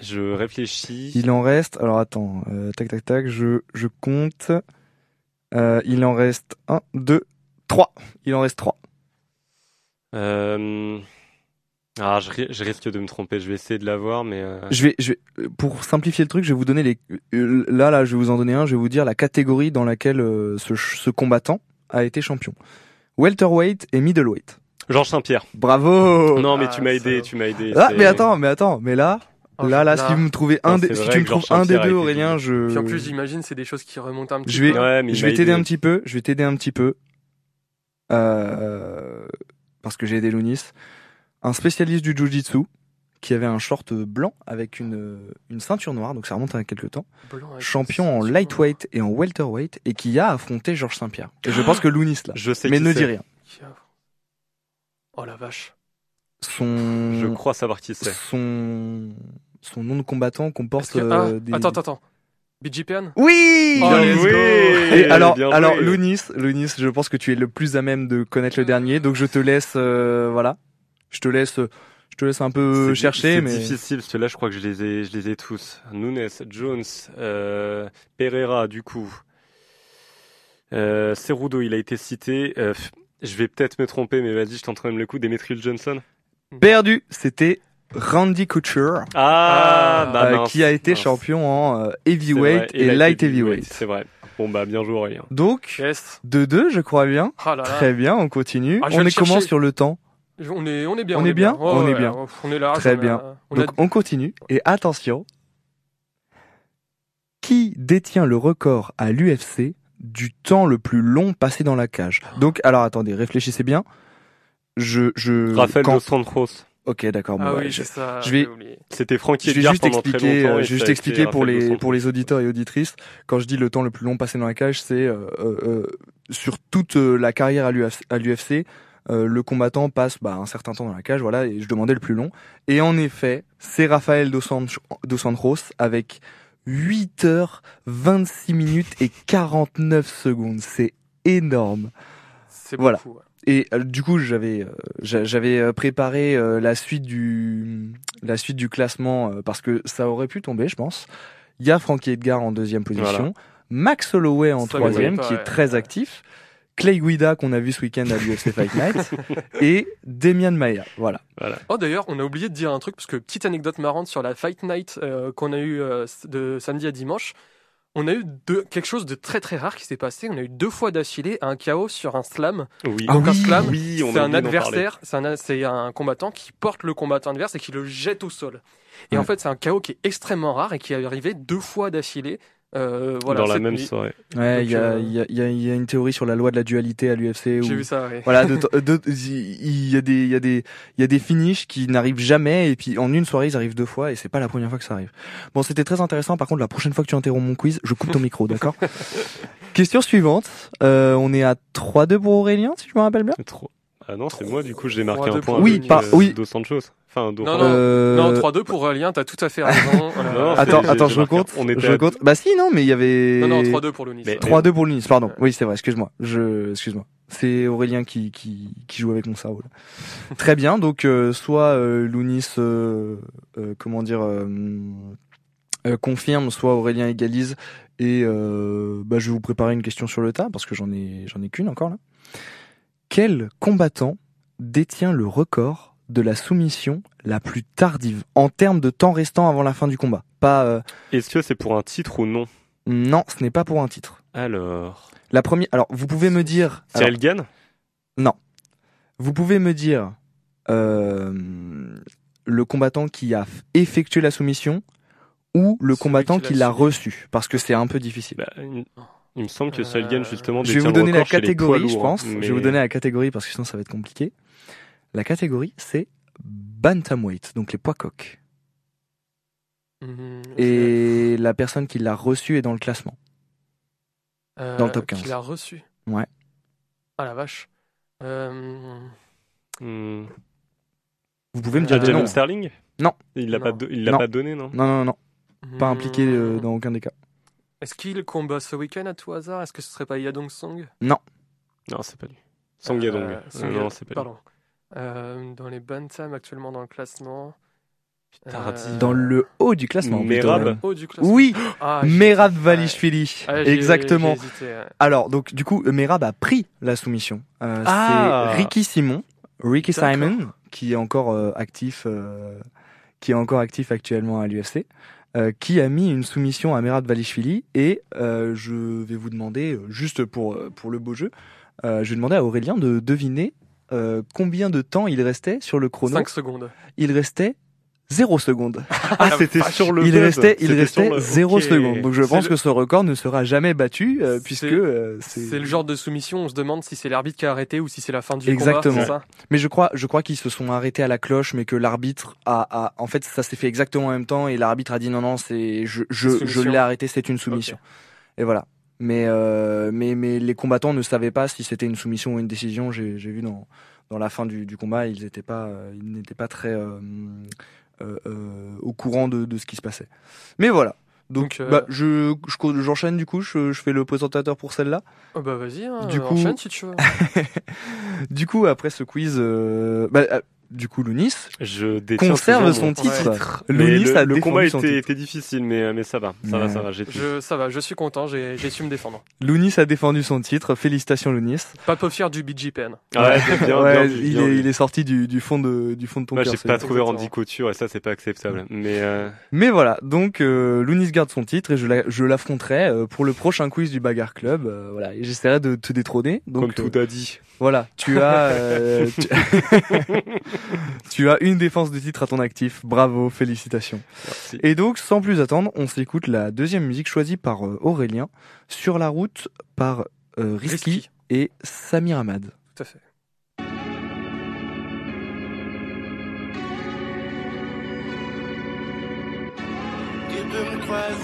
Je réfléchis. Il en reste. Alors attends, euh, tac, tac, tac. Je, je compte. Euh, il en reste un, deux, trois. Il en reste trois. Euh... Ah, je, ri- je risque de me tromper. Je vais essayer de l'avoir, mais euh, Je vais, je vais, pour simplifier le truc, je vais vous donner les. euh, Là, là, je vais vous en donner un. Je vais vous dire la catégorie dans laquelle euh, ce, ce combattant a été champion. Welterweight et middleweight. Georges Saint-Pierre. Bravo. non, mais Ah, tu m'as aidé, tu m'as aidé. Ah, mais attends, mais attends, mais là, Oh, là, là, si vous me trouvez un des, si tu me trouves un des deux, Aurélien, je. Puis en plus, j'imagine, c'est des choses qui remontent un petit Je vais- peu. Ouais, mais il je vais t'aider un petit peu. Je vais t'aider un petit peu. Euh, parce que j'ai aidé Lounis. Un spécialiste du Jiu-Jitsu qui avait un short blanc avec une, une ceinture noire, donc ça remonte à quelques temps. Champion en lightweight et en welterweight et qui a affronté Georges Saint-Pierre. Et je pense que Lounis là. Je sais Mais qui ne dis rien. Oh la vache. Son, Je crois savoir qui c'est. son, son nom de combattant comporte que- ah, euh, des. Attends, attends, attends. BGPN Oui! Oh, let's go. Et alors, Bien alors. Lounis, Lounis, je pense que tu es le plus à même de connaître le dernier, donc je te laisse, euh, voilà, je te laisse, je te laisse un peu chercher, c'est mais difficile parce que là je crois que je les ai, je les ai tous. Nunes, Jones, euh, Pereira du coup, euh, Cerudo il a été cité. Euh, je vais peut-être me tromper mais vas-y je tente même le coup. Demetrius Johnson. perdu. C'était Randy Couture, Ah, Ah, bah euh, mince, qui a été mince. champion en euh, heavyweight vrai, et, light heavyweight. C'est vrai. Bon bah bien joué Aurélien. Donc, Yes. 2-2, je crois bien. Là là. Très bien, on continue. Ah, on est comment sur le temps? On est, on est bien. On est bien On est bien. ouais, On est là. Très on a- bien. a- Donc on continue. Et attention, qui détient le record à l'UFC du temps le plus long passé dans la cage? Donc, alors attendez, réfléchissez bien. Je, je. Raphaël quand- dos Santos. Ok, d'accord. bon, Ah bah, oui, je, ça. je vais-. C'était Frankie je vais juste expliquer, euh, je vais juste expliquer pour les Santos. pour les auditeurs et auditrices. Quand je dis le temps le plus long passé dans la cage, c'est euh, euh, sur toute euh, la carrière à l'UFC. Euh, le combattant passe bah, un certain temps dans la cage, voilà, et je demandais le plus long. Et en effet, c'est Rafael dos, San- dos Anjos avec 8 heures, 26 minutes et 49 secondes. C'est énorme. C'est Voilà. beaucoup. ouais. Et euh, du coup, j'avais euh, j'a- j'avais préparé euh, la suite du la suite du classement parce que ça aurait pu tomber, je pense. Il y a Frankie Edgar en deuxième position, Voilà. Max Holloway en Ça, troisième, qui est très actif. Clay Guida qu'on a vu ce week-end à l'UFC Fight Night et Demian Maia. Voilà. Oh d'ailleurs, on a oublié de dire un truc parce que petite anecdote marrante sur la Fight Night euh, qu'on a eu euh, de samedi à dimanche. On a eu deux, quelque chose de très très rare qui s'est passé. On a eu deux fois d'affilée un KO sur un slam. Oui. Ah Donc un oui, slam, oui, on a c'est un adversaire, c'est un, c'est un combattant qui porte le combattant adverse et qui le jette au sol. Et Ouais. en fait, c'est un KO qui est extrêmement rare et qui est arrivé deux fois d'affilée. Euh, voilà, dans la même nuit. soirée. Ouais, il y, a, euh, il y, a, il y y a une théorie sur la loi de la dualité à l'UFC où J'ai vu ça, ouais. Voilà, il y a des, il y a des, il y a des finishes qui n'arrivent jamais et puis en une soirée ils arrivent deux fois et c'est pas la première fois que ça arrive. Bon, c'était très intéressant. Par contre, la prochaine fois que tu interromps mon quiz, je coupe ton micro, d'accord? Question suivante. Euh, on est à 3-2 pour Aurélien, si je me rappelle bien. Trop. Ah non, c'est moi, du coup, j'ai marqué un point. Oui, par- euh, oui. Dos Santos. Enfin, Non, non. Euh, Non, 3-2 pour Lien, t'as tout à fait raison. Non, Attends, attends, je recompte. on était je à recompte. Bah si, non, mais il y avait. non, non, 3-2 pour ouais. 3-2 pour Lunis, pardon. Oui, c'est vrai, excuse-moi. Je, excuse-moi. C'est Aurélien qui, qui, qui joue avec mon cerveau. là. Très bien, donc euh, soit euh, Lounis, euh, euh, comment dire, euh, euh, confirme, soit Aurélien égalise. Et euh, bah, je vais vous préparer une question sur le tas parce que j'en ai, j'en ai qu'une encore là. Quel combattant détient le record de la soumission la plus tardive en termes de temps restant avant la fin du combat Pas, euh, Est-ce que c'est pour un titre ou non? Non, ce n'est pas pour un titre. Alors. La première. Alors, vous pouvez me dire. Cyril Gann vous pouvez me dire euh, le combattant qui a effectué la soumission ou le Celui combattant qui l'a reçu, parce que c'est un peu difficile. bah, il, il me semble que Gann, justement, je vais vous donner la catégorie, je pense. mais- Je vais vous donner la catégorie parce que sinon ça va être compliqué. La catégorie, c'est bantamweight, donc les poids coqs. Mhm, Et la personne qui l'a reçu est dans le classement. euh, dans le top 15. Qu'il a reçu? Ouais. Ah la vache. Euh, Hmm. Vous pouvez me dire Euh, noms. Sterling? Non. Il l'a Non. pas, do- il l'a Non. pas donné, non? Non, non, non, pas impliqué euh, hmm, dans aucun des cas. Est-ce qu'il combat ce week-end à tout hasard? Est-ce que ce serait pas Yadong Song? Non, c'est pas lui. Song Yadong. Song non, Yad- c'est pas lui. Pardon. Euh, dans les Bantam actuellement dans le classement. Putain, Euh. Dans le haut du classement. Merab. haut du classement. Oui, Ah, Merab. Valishvili. Ah, Exactement. j'ai hésité, ouais. Alors, donc, du coup, Merab a pris la soumission. Euh, Ah. C'est Ricky Simon, Ricky D'accord. Simon, qui est encore euh, actif, euh, qui est encore actif actuellement à l'UFC, euh, qui a mis une soumission à Merab Valishvili. Et euh, je vais vous demander, juste pour pour le beau jeu, euh, je vais demander à Aurélien de deviner euh, combien de temps il restait sur le chrono. 5 secondes. Il restait 0 secondes. Ah, c'était sur le il restait, il restait sur le- 0 ok. secondes. Donc je pense le- que ce record ne sera jamais battu euh, C'est- puisque euh, c'est. C'est le genre de soumission, on se demande si c'est l'arbitre qui a arrêté ou si c'est la fin du Exactement. combat. ça Mais je crois, je crois qu'ils se sont arrêtés à la cloche, mais que l'arbitre a, a, en fait, ça s'est fait exactement en même temps et l'arbitre a dit non, non, c'est, je, je, je l'ai arrêté, c'est une soumission. Et voilà. Mais, euh, mais, mais les combattants ne savaient pas si c'était une soumission ou une décision. J'ai, vu dans, dans la fin du, du combat, ils pas, euh, ils n'étaient pas très euh, au courant de, de ce qui se passait. Mais voilà. Donc, Donc, bah, je, je- j'enchaîne du coup. Je, je fais le présentateur pour celle-là. Oh bah vas-y, hein, Du coup- enchaîne si tu veux. Du coup, après ce quiz, bah, du coup, Lounis Je conserve son titre. Mais Lounis le, a le combat son était, titre. était difficile, mais, mais ça va, ça va, Ouais. ça va. Je, ça va, je suis content, j'ai su me défendre. Lounis a défendu son titre. Félicitations, Lounis. Pas peu fier du BGPN. Ah ouais, bien, bien, Ouais, bien, il, bien est, vu. il est sorti du, du fond de, du fond de ton Moi, cœur. j'ai pas trouvé. Randy Couture et ça, c'est pas acceptable. Mais euh, Mais voilà, donc euh, Lounis garde son titre et je, la- je l'affronterai euh, pour le prochain quiz du Bagarre Club. euh, voilà, j'essaierai de te détrôner. Donc comme euh, tout a dit. voilà, tu as, euh, tu... tu as une défense de titre à ton actif. Bravo, félicitations. Merci. Et donc, sans plus attendre, on s'écoute la deuxième musique choisie par euh, Aurélien, Sur la route par euh, Risky, Risky. et Samir Ahmad. Tout à fait. Tu peux me croiser?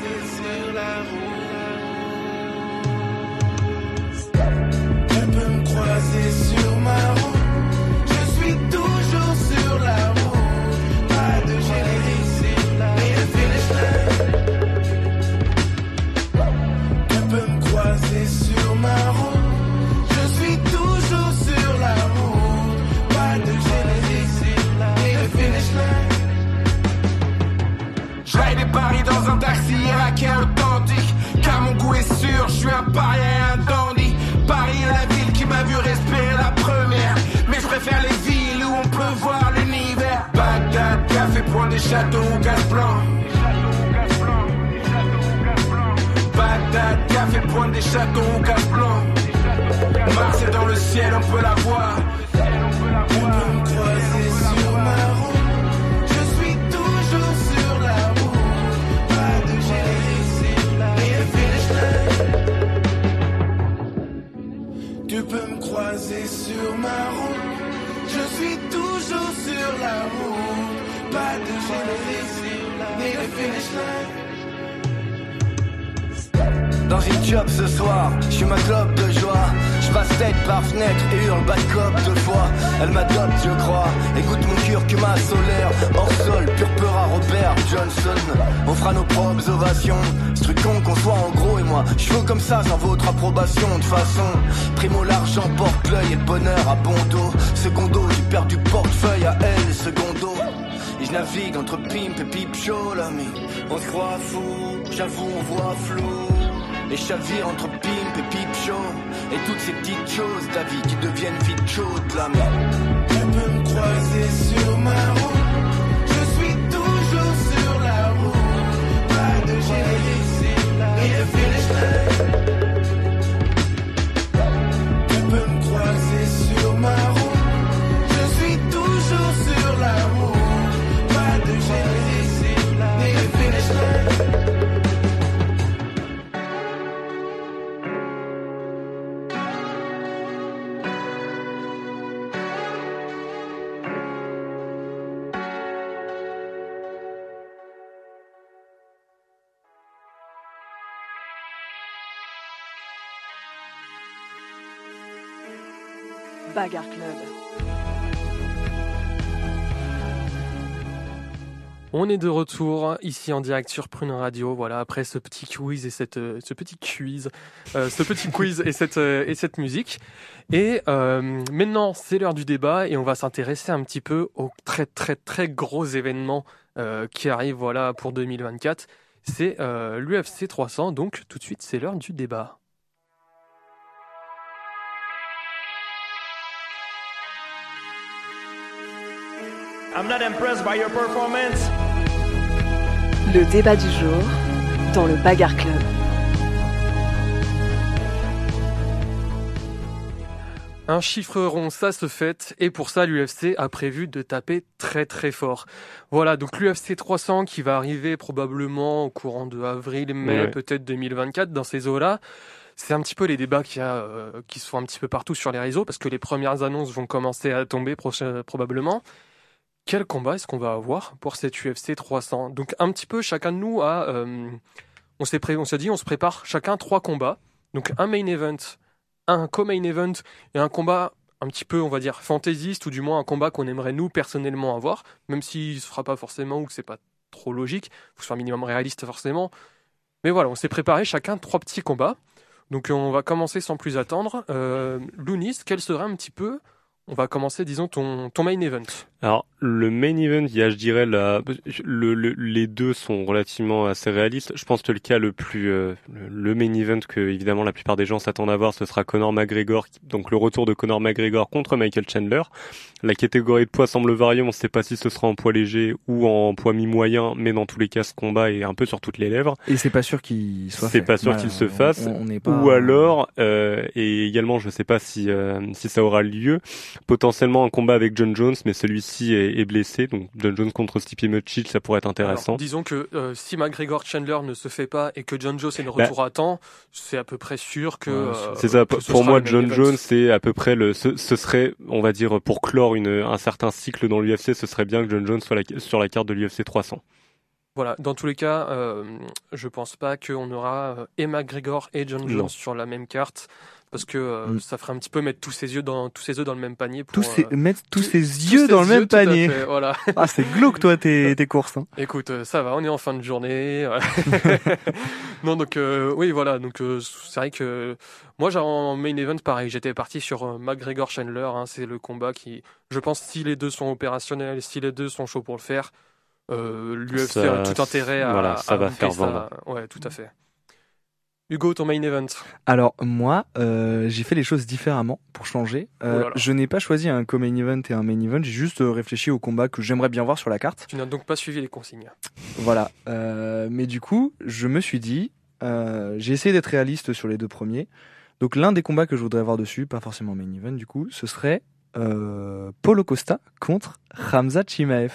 Sûr, je suis un et un dandy. Paris est la ville qui m'a vu respirer la première. Mais je préfère les villes où on peut voir l'univers. Bagdad, café, point des châteaux ou gaz blanc. Bagdad, café, point des châteaux ou gaz blanc. Mars est dans le ciel, on peut la voir. Suis ma clope de joie. Je passe tête par fenêtre et hurle bad cop deux fois. Elle m'adopte, je crois. Écoute mon curcuma solaire. Hors sol, pur peur à Robert Johnson. On fera nos propres ovations. Ce truc con qu'on soit en gros et moi. Je veux comme ça sans votre approbation. De façon, primo l'argent porte l'œil et le bonheur à bon dos. Secondo, j'ai perdu portefeuille à elle, secondo. Et je navigue entre pimp et pipe show, l'ami. On se croit fou, j'avoue, on voit flou. Et chavire entre pimp et toutes ces petites choses la vie qui deviennent vite chaudes là mais Tu peux me croiser sur ma route. Je suis toujours sur la route. Pas de gêne et le finish Bagarre Club. On est de retour ici en direct sur Prune Radio. Voilà, après ce petit quiz et cette, euh, ce petit quiz, euh, ce petit quiz et cette, euh, et cette musique. Et euh, maintenant, c'est l'heure du débat et on va s'intéresser un petit peu aux très très très gros événements euh, qui arrivent voilà pour 2024. C'est l'UFC 300. Donc tout de suite, c'est l'heure du débat. I'm not impressed by your performance. Le débat du jour dans le Bagarre Club. Un chiffre rond, ça se fait, et pour ça, l'UFC a prévu de taper très très fort. Voilà, donc l'UFC 300 qui va arriver probablement au courant de avril, mai, Ouais. peut-être 2024, dans ces eaux-là. C'est un petit peu les débats qu'il y a, euh, qui se font un petit peu partout sur les réseaux, parce que les premières annonces vont commencer à tomber prochain- probablement. Quel combat est-ce qu'on va avoir pour cette UFC 300 Donc un petit peu, chacun de nous a... euh, on s'est pré- on s'est dit, on se prépare chacun trois combats. Donc un main event, un co-main event et un combat un petit peu, on va dire, fantaisiste, ou du moins un combat qu'on aimerait nous personnellement avoir, même s'il se fera pas forcément ou que c'est pas trop logique, faut que ce soit un minimum réaliste forcément. Mais voilà, on s'est préparé chacun trois petits combats. Donc on va commencer sans plus attendre. Euh, Lounis, quel serait un petit peu On va commencer, disons, ton, ton main event? Alors, le main event, il y a, je dirais, la, le, le- les deux sont relativement assez réalistes. Je pense que le cas le plus, euh, le, main event que, évidemment, la plupart des gens s'attendent à voir, ce sera Conor McGregor, donc le retour de Conor McGregor contre Michael Chandler. La catégorie de poids semble varier, on ne sait pas si ce sera en poids léger ou en poids mi-moyen, mais dans tous les cas, ce combat est un peu sur toutes les lèvres. Et c'est pas sûr qu'il soit C'est pas sûr qu'il se fasse. on- on pas- Ou alors, euh, et également, je sais pas si euh, si ça aura lieu, potentiellement un combat avec John Jones, mais celui-ci est, est blessé, donc John Jones contre Stipe Miocic, ça pourrait être intéressant. Alors, disons que euh, si McGregor Chandler ne se fait pas et que John Jones est de Bah, retour à temps, c'est à peu près sûr que. euh, c'est ça. que Pour moi, John event. Jones, c'est à peu près le. Ce, ce serait, on va dire, pour clore une, un certain cycle dans l'UFC, ce serait bien que John Jones soit la- sur la carte de l'UFC 300. Voilà, dans tous les cas, euh, je pense pas qu'on aura et McGregor et John Jones Non. sur la même carte. Parce que euh, Mm. ça ferait un petit peu mettre tous ses yeux dans tous ses œufs dans le même panier. Pour, Tous ces, euh, mettre tous ses tous yeux dans le même panier. fait, voilà. Ah, c'est glauque, toi, tes, tes courses. hein. Écoute, euh, ça va, on est en fin de journée. non, donc oui, voilà. Donc c'est vrai que moi, en main event pareil. J'étais parti sur McGregor Chandler. hein, c'est le combat qui, je pense, si les deux sont opérationnels, si les deux sont chauds pour le faire, l'UFC a tout intérêt à. voilà, ça à va faire ça. vendre. Ouais, tout à fait. Hugo, ton main event. Alors moi, euh, j'ai fait les choses différemment pour changer. Euh, Oh je n'ai pas choisi un co-main event et un main event. J'ai juste euh, réfléchi au combat que j'aimerais bien voir sur la carte. Tu n'as donc pas suivi les consignes. Voilà. Euh, mais du coup, je me suis dit, euh, j'ai essayé d'être réaliste sur les deux premiers. Donc l'un des combats que je voudrais voir dessus, pas forcément main event du coup, ce serait euh, Polo Costa contre Hamza Chimaev.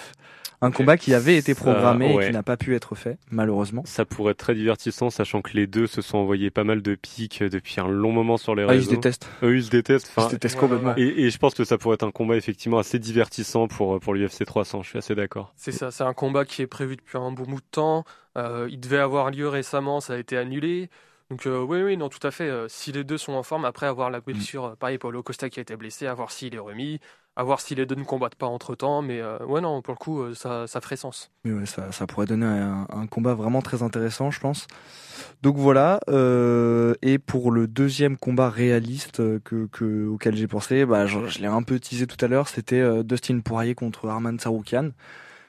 Un combat qui avait été Ça, programmé et qui n'a pas pu être fait, malheureusement. Ça pourrait être très divertissant, sachant que les deux se sont envoyés pas mal de pics depuis un long moment sur les Ah, ils réseaux. se détestent. Eux, ils se détestent. Ils Enfin, se détestent ouais, complètement. ouais. Et, et je pense que ça pourrait être un combat effectivement assez divertissant pour, pour l'UFC 300. Je suis assez d'accord. C'est ça, c'est un combat qui est prévu depuis un bon bout de temps. Euh, il devait avoir lieu récemment, ça a été annulé. Donc euh, oui, oui, non, tout à fait. euh, si les deux sont en forme, après avoir la blessure, euh, pareil, Paulo Costa qui a été blessé, à voir s'il est remis, à voir si les deux ne combattent pas entre-temps. Mais euh, ouais, non, pour le coup, euh, ça, ça ferait sens. Mais ouais, ça, ça pourrait donner un, un combat vraiment très intéressant, je pense. Donc voilà. euh, et pour le deuxième combat réaliste euh, que, que auquel j'ai pensé, bah, je, je l'ai un peu teasé tout à l'heure, c'était euh, Dustin Poirier contre Arman Saroukian.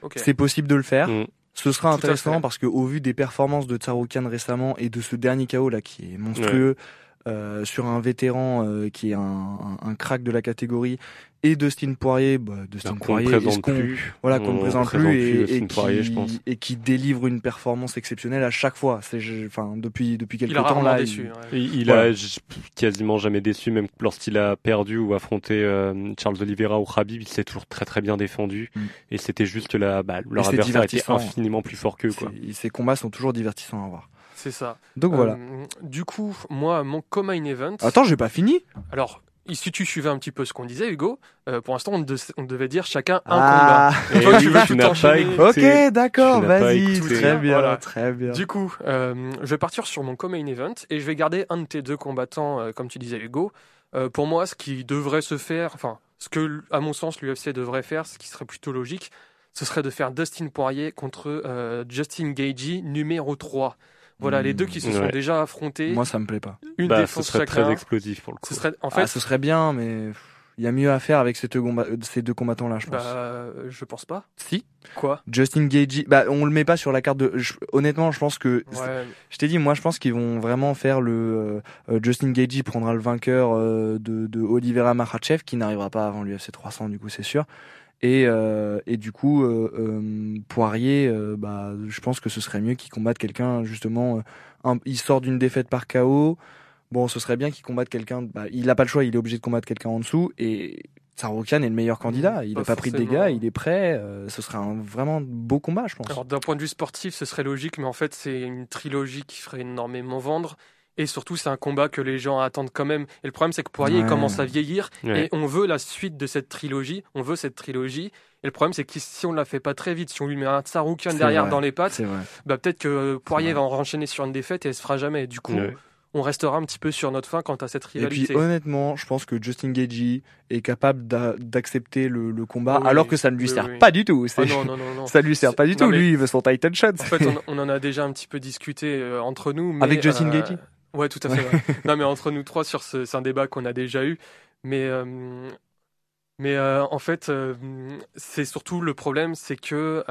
Ok. C'est possible de le faire. Mm. Ce sera Tout intéressant parce que au vu des performances de Tsaroukian récemment et de ce dernier KO là qui est monstrueux euh, sur un vétéran euh, qui est un, un, un crack de la catégorie et Dustin Poirier, bah, Dustin ne Poirier, qu'on- plus. voilà qu'on ne présente présente plus plus et, Poirier, je qui, pense. et qui délivre une performance exceptionnelle à chaque fois. C'est, je- enfin, depuis depuis quelques Il a temps là. déçu. il- ouais. Il, il Voilà. a j- quasiment jamais déçu, même lorsqu'il a perdu ou affronté euh, Charles Oliveira ou Khabib, il s'est toujours très très bien défendu. Mm. Et c'était juste la, bah, leur adversaire était infiniment plus fort qu'eux. Quoi. ces combats sont toujours divertissants à voir. C'est ça. Donc voilà. Euh, du coup, moi, mon co-main event. Attends, j'ai pas fini. Alors, si tu suivais un petit peu ce qu'on disait, Hugo, euh, pour l'instant, on, de- on devait dire chacun un Ah. combat. Et toi, tu veux tu tout n'as pas écouté. Ok, d'accord, vas-y, très bien, Voilà. très bien. Du coup, euh, je vais partir sur mon co-main event et je vais garder un de tes deux combattants, euh, comme tu disais Hugo. Euh, pour moi, ce qui devrait se faire, enfin, ce que, à mon sens, l'UFC devrait faire, ce qui serait plutôt logique, ce serait de faire Dustin Poirier contre euh, Justin Gaethje, numéro 3. Voilà, les deux qui se sont Ouais. déjà affrontés. Moi, ça me plaît pas. une Bah, ce défense serait chacun. très explosif pour le coup. Ce serait, en fait, ah, ce serait bien, mais il y a mieux à faire avec ces deux, comba- euh, ces deux combattants-là, je pense. bah, je pense pas. si. Quoi? Justin Gagey, bah on le met pas sur la carte de. je- honnêtement, je pense que Ouais, je t'ai dit, moi je pense qu'ils vont vraiment faire le euh, euh, Justin Gagey prendra le vainqueur euh, de, de Oliveira Makhachev qui n'arrivera pas avant l'UFC 300 du coup c'est sûr. Et, euh, et du coup euh, euh, Poirier, euh, bah je pense que ce serait mieux qu'il combatte quelqu'un justement. un- il sort d'une défaite par KO. Bon, ce serait bien qu'il combatte quelqu'un. Bah, il a pas le choix, il est obligé de combattre quelqu'un en dessous et. Saroukian est le meilleur candidat. Il Pas n'a pas pris de dégâts, il est prêt. euh, ce serait un vraiment beau combat, je pense. Alors d'un point de vue sportif, ce serait logique, mais en fait c'est une trilogie qui ferait énormément vendre. Et surtout, c'est un combat que les gens attendent quand même. Et le problème, c'est que Poirier il commence à vieillir Ouais. et on veut la suite de cette trilogie. On veut cette trilogie. Et le problème, c'est que si on la fait pas très vite, si on lui met un Tsaroukian derrière vrai. dans les pattes, bah, peut-être que Poirier va en enchaîner sur une défaite et elle se fera jamais. Du coup, Ouais. on restera un petit peu sur notre fin quant à cette Et puis rivalité. honnêtement, je pense que Justin Gagey est capable d'a- d'accepter le, le combat, oui, alors que ça ne lui sert oui. pas du tout. Ah non, non, non, non. Ça lui sert pas du tout. Lui, il veut son Titan shot. En fait, on, on en a déjà un petit peu discuté euh, entre nous. Mais, Avec Justin euh, Ouais, tout à fait. ouais. non, mais entre nous trois, sur ce, c'est un débat qu'on a déjà eu. Mais, euh, mais euh, en fait, euh, c'est surtout le problème, c'est que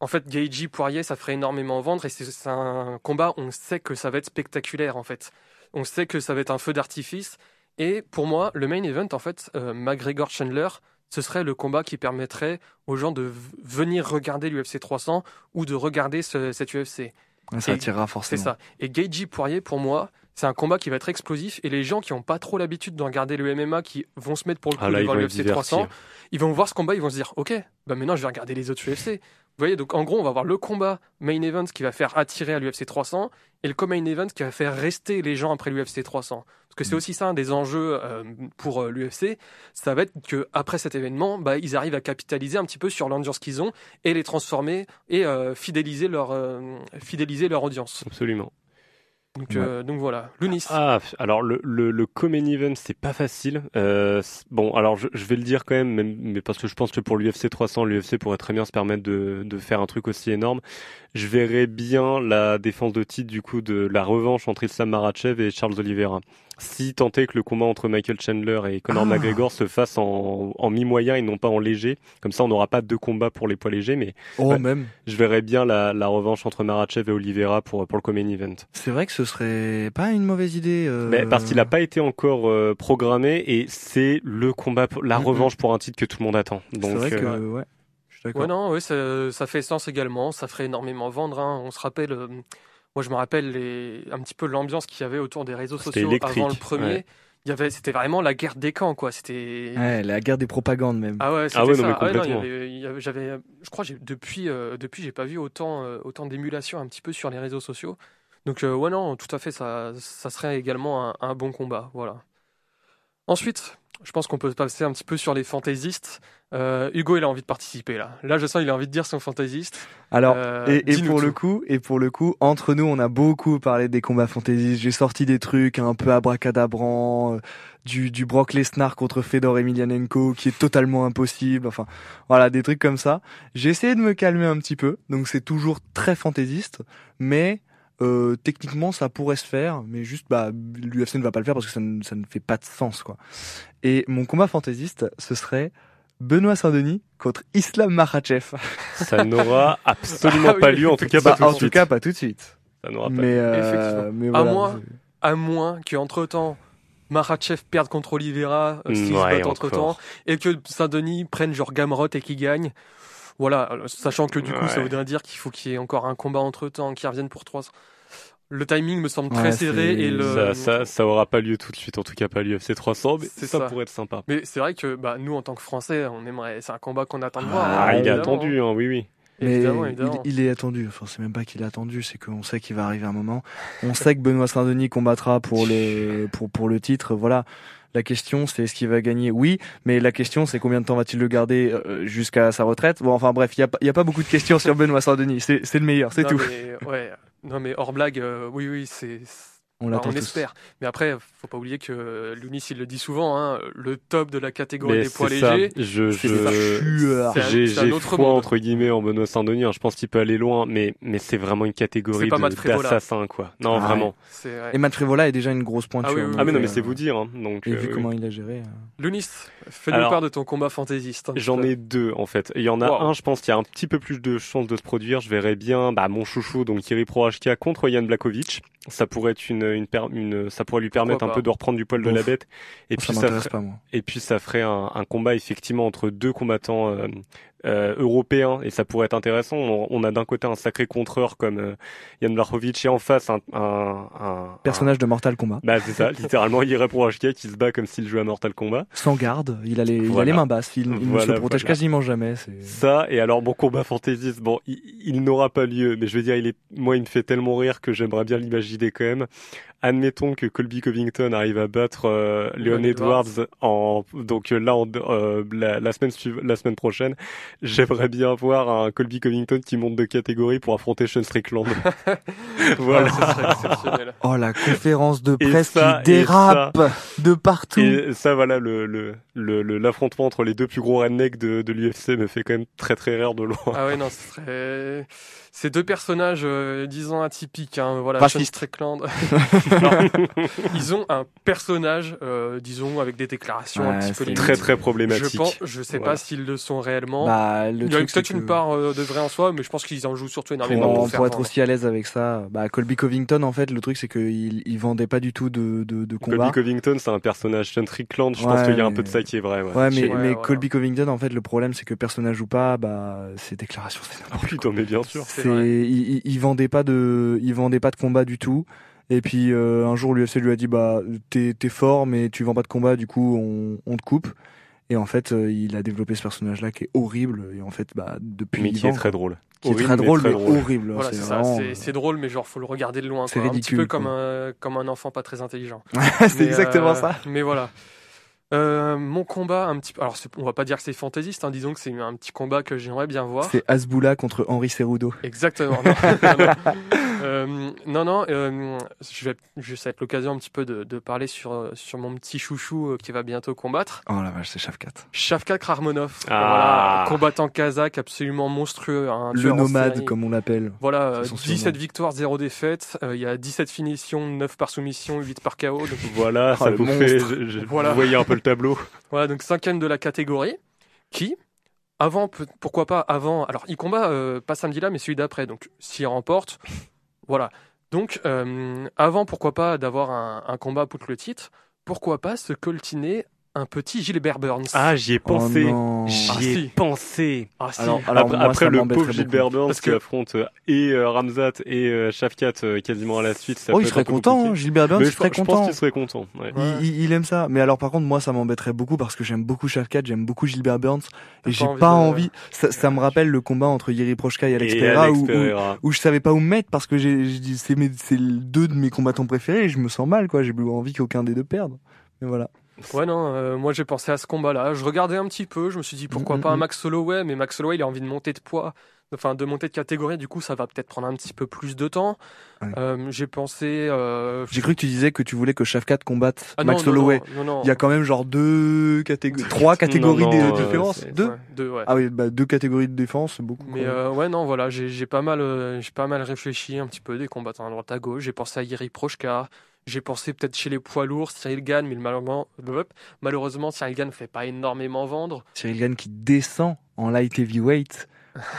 en fait, Gaethje Poirier, ça ferait énormément vendre et c'est un combat. On sait que ça va être spectaculaire en fait. On sait que ça va être un feu d'artifice. Et pour moi, le main event, en fait, McGregor Chandler, ce serait le combat qui permettrait aux gens de venir regarder l'UFC 300 ou de regarder ce, cette UFC. Ça attirera C'est forcément. ça. Et Gaethje Poirier, pour moi, c'est un combat qui va être explosif. Et les gens qui n'ont pas trop l'habitude de regarder le MMA, qui vont se mettre pour le coup Ah là, devant vont le être UFC 300, divertis. ils vont voir ce combat, ils vont se dire, ok, bah maintenant je vais regarder les autres UFC. Vous voyez, donc en gros, on va avoir le combat main event qui va faire attirer à l'UFC 300 et le co-main event qui va faire rester les gens après l'UFC 300. Parce que c'est Mm. aussi ça un des enjeux euh, pour euh, l'UFC, ça va être que après cet événement, bah, ils arrivent à capitaliser un petit peu sur l'audience qu'ils ont et les transformer et euh, fidéliser leur fidéliser leur audience. Absolument. Donc, Ouais. euh, donc voilà, Lunis. Ah, alors le, le, le Common Event, c'est pas facile. Euh, bon, alors je, je vais le dire quand même, même, mais parce que je pense que pour l'UFC 300, l'UFC pourrait très bien se permettre de, de faire un truc aussi énorme. Je verrais bien la défense de titre du coup de la revanche entre Islam Marachev et Charles Oliveira. Si tant est que le combat entre Michael Chandler et Conor Ah. McGregor se fasse en, en mi-moyen et non pas en léger, comme ça on n'aura pas deux combats pour les poids légers, mais Oh, même. je verrais bien la, la revanche entre Marachev et Oliveira pour, pour le Common Event. C'est vrai que ce serait pas une mauvaise idée. euh, Mais parce qu'il n'a pas été encore euh, programmé et c'est le combat, pour- la Mhm. revanche pour un titre que tout le monde attend. C'est Donc, vrai que, euh, ouais. D'accord. Ouais, non, ouais, ça, ça fait sens également. Ça ferait énormément vendre. hein. On se rappelle, euh, moi je me rappelle les, un petit peu l'ambiance qu'il y avait autour des réseaux C'était sociaux électrique, avant le premier. ouais. Il y avait, c'était vraiment la guerre des camps, quoi. C'était. Ouais, la guerre des propagandes même. Ah ouais, c'était Ah ouais, non, Ah ouais, non, il y complètement. avait- il y avait- j'avais, je crois, j'ai, depuis, euh, depuis, j'ai pas vu autant, euh, autant d'émulation un petit peu sur les réseaux sociaux. Donc euh, ouais, non, tout à fait, ça, ça serait également un, un bon combat, voilà. Ensuite, je pense qu'on peut passer un petit peu sur les fantaisistes. Euh, Hugo, il a envie de participer là. Là, je sens, il a envie de dire son fantaisiste. Alors, Euh, et, pour le coup, et pour le coup, entre nous, on a beaucoup parlé des combats fantasy. J'ai sorti des trucs un peu abracadabrants, euh, du, du Brock Lesnar contre Fedor Emelianenko, qui est totalement impossible. Enfin, voilà, des trucs comme ça. J'ai essayé de me calmer un petit peu, donc c'est toujours très fantaisiste, mais euh, techniquement, ça pourrait se faire, mais juste, bah, l'UFC ne va pas le faire parce que ça ne, ça ne fait pas de sens, quoi. Et mon combat fantaisiste, ce serait Benoît Saint-Denis contre Islam Makhachev. ça n'aura absolument Ah oui, pas lieu, en tout cas Bah, pas tout en de tout suite. cas, pas tout de suite. Ça n'aura pas Mais, euh, Effectivement. mais À moins- À moins qu'entre temps, Marachev perde contre Oliveira, euh, s'ils Ouais, entre temps, et que Saint-Denis prenne genre Gamrot et qu'il gagne. Voilà, sachant que du coup, ça voudrait dire qu'il faut qu'il y ait encore un combat entre temps, qui revienne pour trois. Le timing me semble Ouais, très serré et le. Ça, ça, ça aura pas lieu tout de suite, en tout cas pas l'UFC 300, mais C'est ça, ça. pourrait être sympa. Mais c'est vrai que bah, nous, en tant que Français, on aimerait. C'est un combat qu'on attend de Ah, voir. Ah, hein, il est attendu, hein, oui, oui. Mais Évidemment, il- évidemment. Il, est attendu. Enfin, c'est même pas qu'il est attendu, c'est qu'on sait qu'il va arriver un moment. On sait que Benoît Saint-Denis combattra pour le pour pour le titre. Voilà. La question, c'est est-ce qu'il va gagner? Oui, mais la question, c'est combien de temps va-t-il le garder euh, jusqu'à sa retraite? Bon, enfin bref, il y a pas il y a pas beaucoup de questions sur Benoît Saint-Denis. C'est c'est le meilleur, c'est tout. mais, ouais. Non, mais hors blague, euh, oui, oui, c'est. On Enfin, l'attend on espère. Mais après, faut pas oublier que Lunis, il le dit souvent, hein, le top de la catégorie Mais des poids ça, légers. je, je, j'ai foi monde. entre guillemets en Benoît Saint-Denis. hein. Je pense qu'il peut aller loin, mais mais c'est vraiment une catégorie d'assassins quoi. Non Ah vraiment. Et Matt Frévola est déjà une grosse pointure. Ah oui, oui, Ah mais non mais euh, c'est vous dire. Hein. Donc Et euh, vu oui. comment il a géré. euh, Lunis, fais-nous part de ton combat fantaisiste. petit J'en ai deux en fait. Il y en a Wow. un, je pense, qui a un petit peu plus de chances de se produire. Je verrais bien bah, mon chouchou, donc Kiri Prohashka contre Jan Blakovic. Ça pourrait être une, une, une ça pourrait lui permettre Pourquoi un pas. peu de reprendre du poil de la bête. Et puis ça, ferait, pas moi. et puis ça ferait un, un combat effectivement entre deux combattants euh, euh, européens et ça pourrait être intéressant. On, on a d'un côté un sacré contreur comme euh, Jan Blachowicz et en face un, un, un Personnage de Mortal Kombat. un- bah c'est ça, littéralement Kiri Prohashka qui se bat comme s'il jouait à Mortal Kombat. Sans garde, il a les, il a les mains basses. Il, il ne se protège voilà. quasiment jamais. Ça, et alors mon combat fantaisiste, bon, il, il n'aura pas lieu, mais je veux dire, il est, moi, il me fait tellement rire que j'aimerais bien l'imaginer quand même. Admettons que Colby Covington arrive à battre euh, Leon Edwards en, donc euh, là, en- euh, la, la semaine suiv- la semaine prochaine, j'aimerais bien voir un Colby Covington qui monte de catégorie pour affronter Sean Strickland. voilà. Ah. Oh la conférence de presse ça, qui dérape de partout. Et ça, voilà, le, le, le, le- l'affrontement entre les deux plus gros rednecks de, de l'UFC me fait quand même très très rire de loin. Ah ouais, non, ce serait. Ces deux personnages, euh, disons, atypiques, hein, voilà. Sean Strickland. Ils ont un personnage, euh, disons, avec des déclarations un petit peu c'est limites. Très très problématique. Je pense, je sais Voilà. pas s'ils le sont réellement. Bah, le Il y a peut-être une que part euh, de vrai en soi, mais je pense qu'ils en jouent surtout énormément pour, pour, pour, faire être aussi à l'aise avec ça, bah, Colby Covington, en fait, le truc, c'est qu'il il vendait pas du tout de, de, de Colby combat. Covington, c'est un personnage Sean Strickland. Je pense qu'il y a un peu de ça qui est vrai. Ouais, Ouais, mais, voilà. Colby Covington, en fait, le problème, c'est que personnage ou pas, bah, ses déclarations, c'est Ah, n'importe putain, mais bien sûr. C'est C'est, vrai. il, il- il vendait pas de, il vendait pas de combat du tout. Et puis euh, un jour l'UFC lui a dit bah t'es t'es fort mais tu vends pas de combat du coup on, on te coupe. Et en fait euh, il a développé ce personnage là qui est horrible et en fait bah depuis Mais il qui est très drôle. qui est très drôle mais, très drôle. horrible. Voilà, c'est c'est ça. vraiment, C'est- C'est drôle, mais genre, faut le regarder de loin. C'est quoi. Un petit ridicule, peu comme un, comme un enfant pas très intelligent. c'est Mais, exactement euh, ça. Mais voilà. Euh, mon combat, un petit, alors c'est- on va pas dire que c'est fantaisiste, hein, disons que c'est un petit combat que j'aimerais bien voir. C'est Asboula contre Henri Cerudo. Exactement. Non, non, non. Euh, non, non, euh, je vais, je- ça va être l'occasion un petit peu de, de parler sur, euh, sur mon petit chouchou euh, qui va bientôt combattre. Oh la vache, c'est Shafkat. Shavkat Krarmonov, Ah. voilà, combattant kazakh absolument monstrueux. un Le nomade, comme on l'appelle. Voilà, euh, C'est son 17 surnom. victoires, 0 défaites. Euh, Il y a 17 finitions, 9 par soumission, 8 par KO. Donc, Voilà, Oh, ça vous fait. je- je- Voilà. Vous voyez un peu le voilà, donc cinquième de la catégorie. Qui, avant, pourquoi pas avant. Alors, il combat euh, pas samedi là, mais celui d'après. Donc, s'il remporte, voilà. Donc, euh, avant, pourquoi pas d'avoir un, un combat pour le titre. Pourquoi pas se coltiner un petit Gilbert Burns. Ah, j'y ai pensé. Oh non. J'y Ah, ai si. pensé. Ah, si. Alors, alors après moi, après ça le pauvre Gilbert beaucoup. Burns Parce qui que- affronte euh, et euh, Ramzat et euh, Shafkat euh, quasiment à la suite. Ça Oh, peut il serait content, hein, compliqué. Gilbert Burns, je, serait je pense content. qu'il serait content. ouais. Ouais. Il, il- il aime ça. Mais alors, par contre, moi, ça m'embêterait beaucoup parce que j'aime beaucoup Shafkat, j'aime beaucoup Gilbert Burns. Et j'ai pas pas envie envie. Ça, ça me rappelle le combat entre Yeri Prochka et Alex Et Pereira Alex où, où, Pereira. où je savais pas où me mettre parce que j'ai, j'ai dit, c'est deux de mes combattants préférés et je me sens mal, quoi. J'ai plus envie qu'aucun des deux perde. Mais voilà. Ouais, non, euh, moi j'ai pensé à ce combat-là. Je regardais un petit peu, je me suis dit pourquoi Mm, pas un mm, Max Holloway, mais Max Holloway il a envie de monter de poids, enfin de monter de catégorie, du coup ça va peut-être prendre un petit peu plus de temps. Ouais. Euh, j'ai pensé. euh, J'ai cru que tu disais que tu voulais que Shafkat combatte ah, Max non, Holloway. Non, non, non. Il y a quand même genre deux catégories, trois catégories de différence. c'est- Deux. Ouais, deux, ouais. Ah oui, bah deux catégories de défense, beaucoup. Mais ouais, non, voilà, j'ai pas mal, j'ai pas mal réfléchi un petit peu des combattants à droite à gauche. J'ai pensé à Yeri Prochka. J'ai pensé peut-être chez les poids lourds, Cyril Gann, mais malheureusement, malheureusement, Cyril Gann ne fait pas énormément vendre. Cyril Gann qui descend en light heavyweight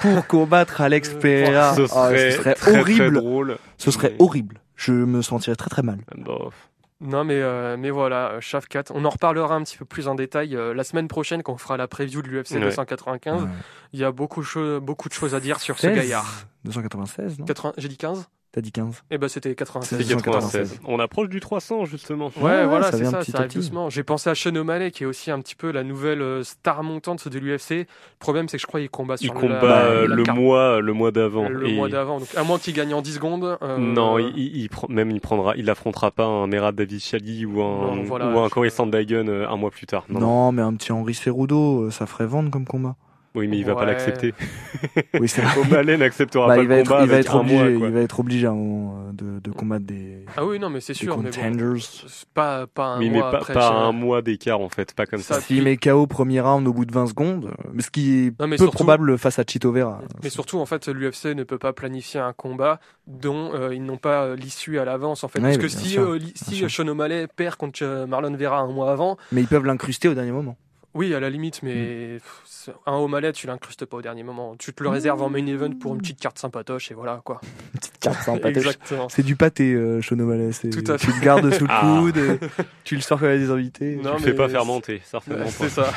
pour combattre Alex Pereira. Ce Ah, serait, ce serait très, horrible. Très drôle. Ce serait Mais- horrible. Je me sentirais très très mal. Bof. Non, mais, euh, mais voilà, euh, Shafkat. On en reparlera un petit peu plus en détail euh, la semaine prochaine quand on fera la preview de l'UFC Ouais. 295. Ouais. Il y a beaucoup, de choses- beaucoup de choses à dire sur ce 16, gaillard. 296, non? 80 J'ai dit 15 T'as dit 15. Eh ben c'était 96. C'est 296. 96. On approche du 300 justement. Ouais, Ouais, voilà, ça c'est ça, petit ça à arrive doucement. J'ai pensé à Sean O'Malley, qui est aussi un petit peu la nouvelle euh, star montante de l'UFC. Le problème, c'est que je crois qu'il combat Il sur combat la- euh, la le mois le mois d'avant. le Et- mois d'avant. Donc, à moins qu'il gagne en 10 secondes. euh, Non, il, il, il prend- même il prendra, il affrontera pas un Merab David Chali ou un Non, voilà, ou un Corey Sandhagen euh, un mois plus tard. Non, mais un petit Henri Cerudo, euh, ça ferait vendre comme combat. Oui, mais il va pas l'accepter. Oui, c'est vrai. O'Malley n'acceptera Bah, pas il va le être, combat il va être obligé, mois. il va être obligé à un moment de, de combattre des, Ah oui, non, mais c'est sûr. Mais bon, contenders. c'est pas, pas un Oui, mais mois pas, après. pas un mois d'écart en fait, pas comme ça. Ça, S'il met KO premier round au bout de 20 secondes, euh, ce qui est Non, peu surtout- probable face à Chito Vera. Mais surtout, en fait, l'UFC ne peut pas planifier un combat dont euh, ils n'ont pas euh, l'issue à l'avance, en fait. Ouais, Parce que si, sûr, euh, si. Sean O'Malley perd contre Marlon Vera un mois avant, Mais ils peuvent l'incruster au dernier moment. oui, à la limite, Mm. mais pff, un O'Malley, tu l'incrustes pas au dernier moment. Tu te le réserves en main event pour une petite carte sympatoche et voilà, quoi. Une petite carte. Exactement. C'est du pâté, euh, Sean O'Malley. Tout à Tu fait. le gardes sous le Ah. coude, tu le sors quand il y a des invités. Non, tu le fais pas fermenter, certainement C'est ça.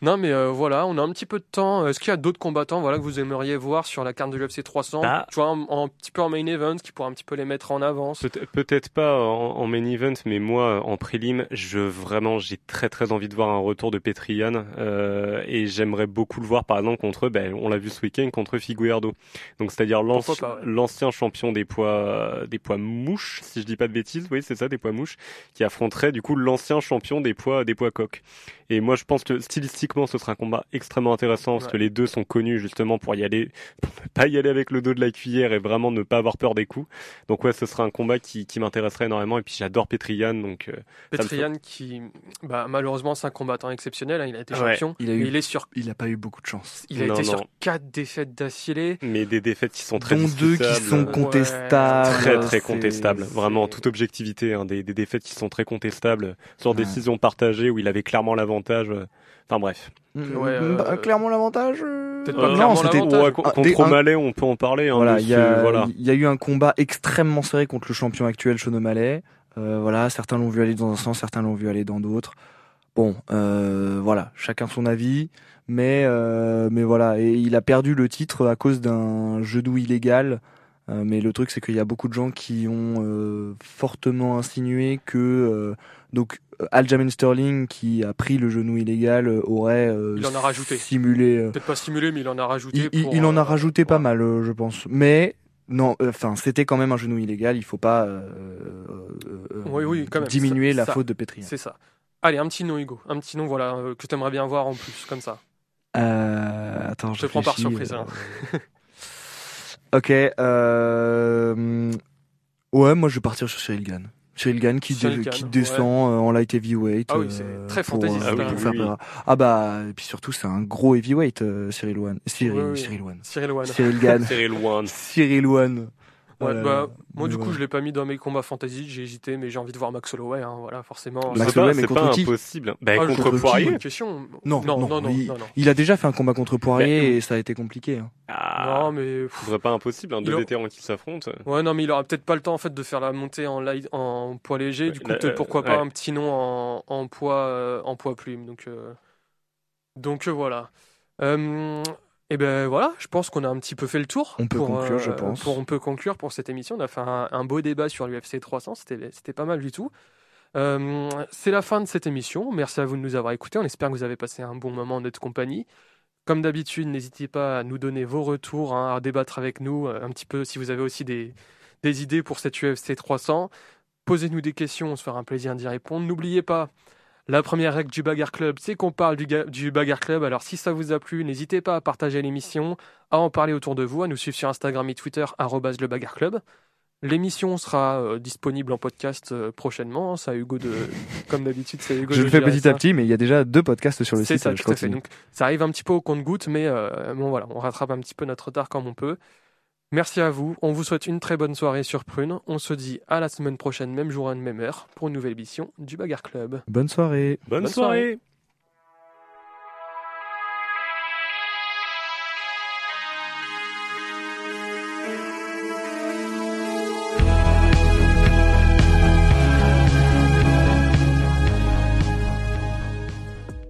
Non, mais euh, voilà, on a un petit peu de temps. Est-ce qu'il y a d'autres combattants voilà, que vous aimeriez voir sur la carte de l'UFC 300 Bah. Tu vois, un petit peu en main event, qui pourrait un petit peu les mettre en avance Peut- Peut-être pas en, en main event, mais moi en prélim, je vraiment j'ai très très envie de voir un retour de Petrian euh, et j'aimerais beaucoup le voir par exemple contre, ben, on l'a vu ce week-end contre Figueredo. Donc c'est-à-dire ouais. l'ancien champion des poids des poids mouches, si je dis pas de bêtises, oui c'est ça des poids mouches, qui affronterait du coup l'ancien champion des poids des poids coqs. Et moi je pense que stylistiquement ce sera un combat extrêmement intéressant parce Ouais. que les deux sont connus justement pour y aller, pour ne pas y aller avec le dos de la cuillère et vraiment ne pas avoir peur des coups. Donc ouais, ce sera un combat qui, qui m'intéresserait énormément. Et puis j'adore Petrian, donc euh, Petrian, qui, bah, malheureusement, c'est un combattant exceptionnel. hein, il a été Ouais. champion. Il a eu- mais il est sur, Il a pas eu beaucoup de chance. il a Non, été non. sur quatre défaites d'affilée. mais des défaites qui sont très Dont deux qui sont Ouais. contestables. très très contestables, vraiment en toute objectivité, hein, des, des défaites qui sont très contestables, sur Ouais. décision partagée où il avait clairement l'avantage. euh, Enfin bref. Mm, Ouais, mm, bah, euh, clairement l'avantage. euh, Peut-être Euh, pas non, clairement c'était l'avantage. Ouais, Ah, contre un- O'Malley, on peut en parler. Hein, Voilà, il y, a, voilà. il y a eu un combat extrêmement serré contre le champion actuel, Sean O'Malley. Euh, voilà, certains l'ont vu aller dans un sens, certains l'ont vu aller dans d'autres. Bon, euh, voilà, chacun son avis, mais euh, mais voilà, et il a perdu le titre à cause d'un genou illégal. Euh, mais le truc, c'est qu'il y a beaucoup de gens qui ont euh, fortement insinué que euh, donc euh, Aljamain Sterling, qui a pris le genou illégal, euh, aurait euh, Il en a rajouté. simulé. euh, Peut-être pas simulé, mais il en a rajouté. il, il- pour, il en a euh, rajouté pas ouais. mal, je pense. Mais non, enfin, c'était quand même un genou illégal. Il faut pas Oui, oui, quand même. diminuer Ça- la ça- faute de Petrian. C'est ça. Allez, un petit nom, Hugo. Un petit nom, voilà, que tu aimerais bien voir en plus, comme ça. Attends, Je te prends par surprise. hein. Ok. Ouais, moi je vais partir sur Cyril Gann. Cyril Gann qui, qui ouais. descend euh, en light heavyweight. Ah oui, c'est euh, très pour, fantasy, euh, ça, pour oui, faire oui. peur. Ah bah, et puis surtout c'est un gros heavyweight, euh, Cyril One. Cyril, Oui, oui. Cyril One. Cyril One. Cyril Gann. Cyril One. Cyril One. Ouais, bah, moi, du coup, ouais. je l'ai pas mis dans mes combats fantasy. J'ai hésité, mais j'ai envie de voir Max Holloway. Hein, voilà, forcément. Max C'est pas, Holloway, mais c'est contre pas qui impossible. Bah, Ah, contre Poirier. Question. Non, non, non, non, non, il, non, non. il a déjà fait un combat contre Poirier et ça a été compliqué. hein. Ah, Non, mais ce serait pas impossible, hein, deux a- vétérans qui s'affrontent. ouais, non, mais il aura peut-être pas le temps en fait de faire la montée en light, en poids léger. Du coup, euh, pourquoi pas un petit nom en, en poids, euh, en poids plume. Donc, euh, donc euh, voilà. Euh, et ben voilà, je pense qu'on a un petit peu fait le tour. On peut pour, conclure, je euh, pense. pour- on peut conclure pour cette émission. On a fait un, un beau débat sur l'UFC 300. C'était, c'était pas mal du tout. Euh, c'est la fin de cette émission. Merci à vous de nous avoir écoutés. On espère que vous avez passé un bon moment en notre compagnie. Comme d'habitude, n'hésitez pas à nous donner vos retours, hein, à débattre avec nous euh, un petit peu si vous avez aussi des, des idées pour cette UFC 300. Posez-nous des questions, on se fera un plaisir d'y répondre. N'oubliez pas, la première règle du Bagarre Club, c'est qu'on parle du, du Bagarre Club. Alors si ça vous a plu, n'hésitez pas à partager l'émission, à en parler autour de vous, à nous suivre sur Instagram et Twitter, le Bagarre Club. L'émission sera euh, disponible en podcast euh, prochainement. Ça, Hugo de, comme d'habitude, c'est Hugo Je le fais petit ça. à petit, mais il y a déjà deux podcasts sur le site. ça, je. Donc, ça arrive un petit peu au compte-goutte, mais euh, bon, voilà, on rattrape un petit peu notre retard comme on peut. Merci à vous. On vous souhaite une très bonne soirée sur Prune. On se dit à la semaine prochaine, même jour, même heure, pour une nouvelle émission du Bagarre Club. Bonne soirée. Bonne, Bonne soirée. soirée.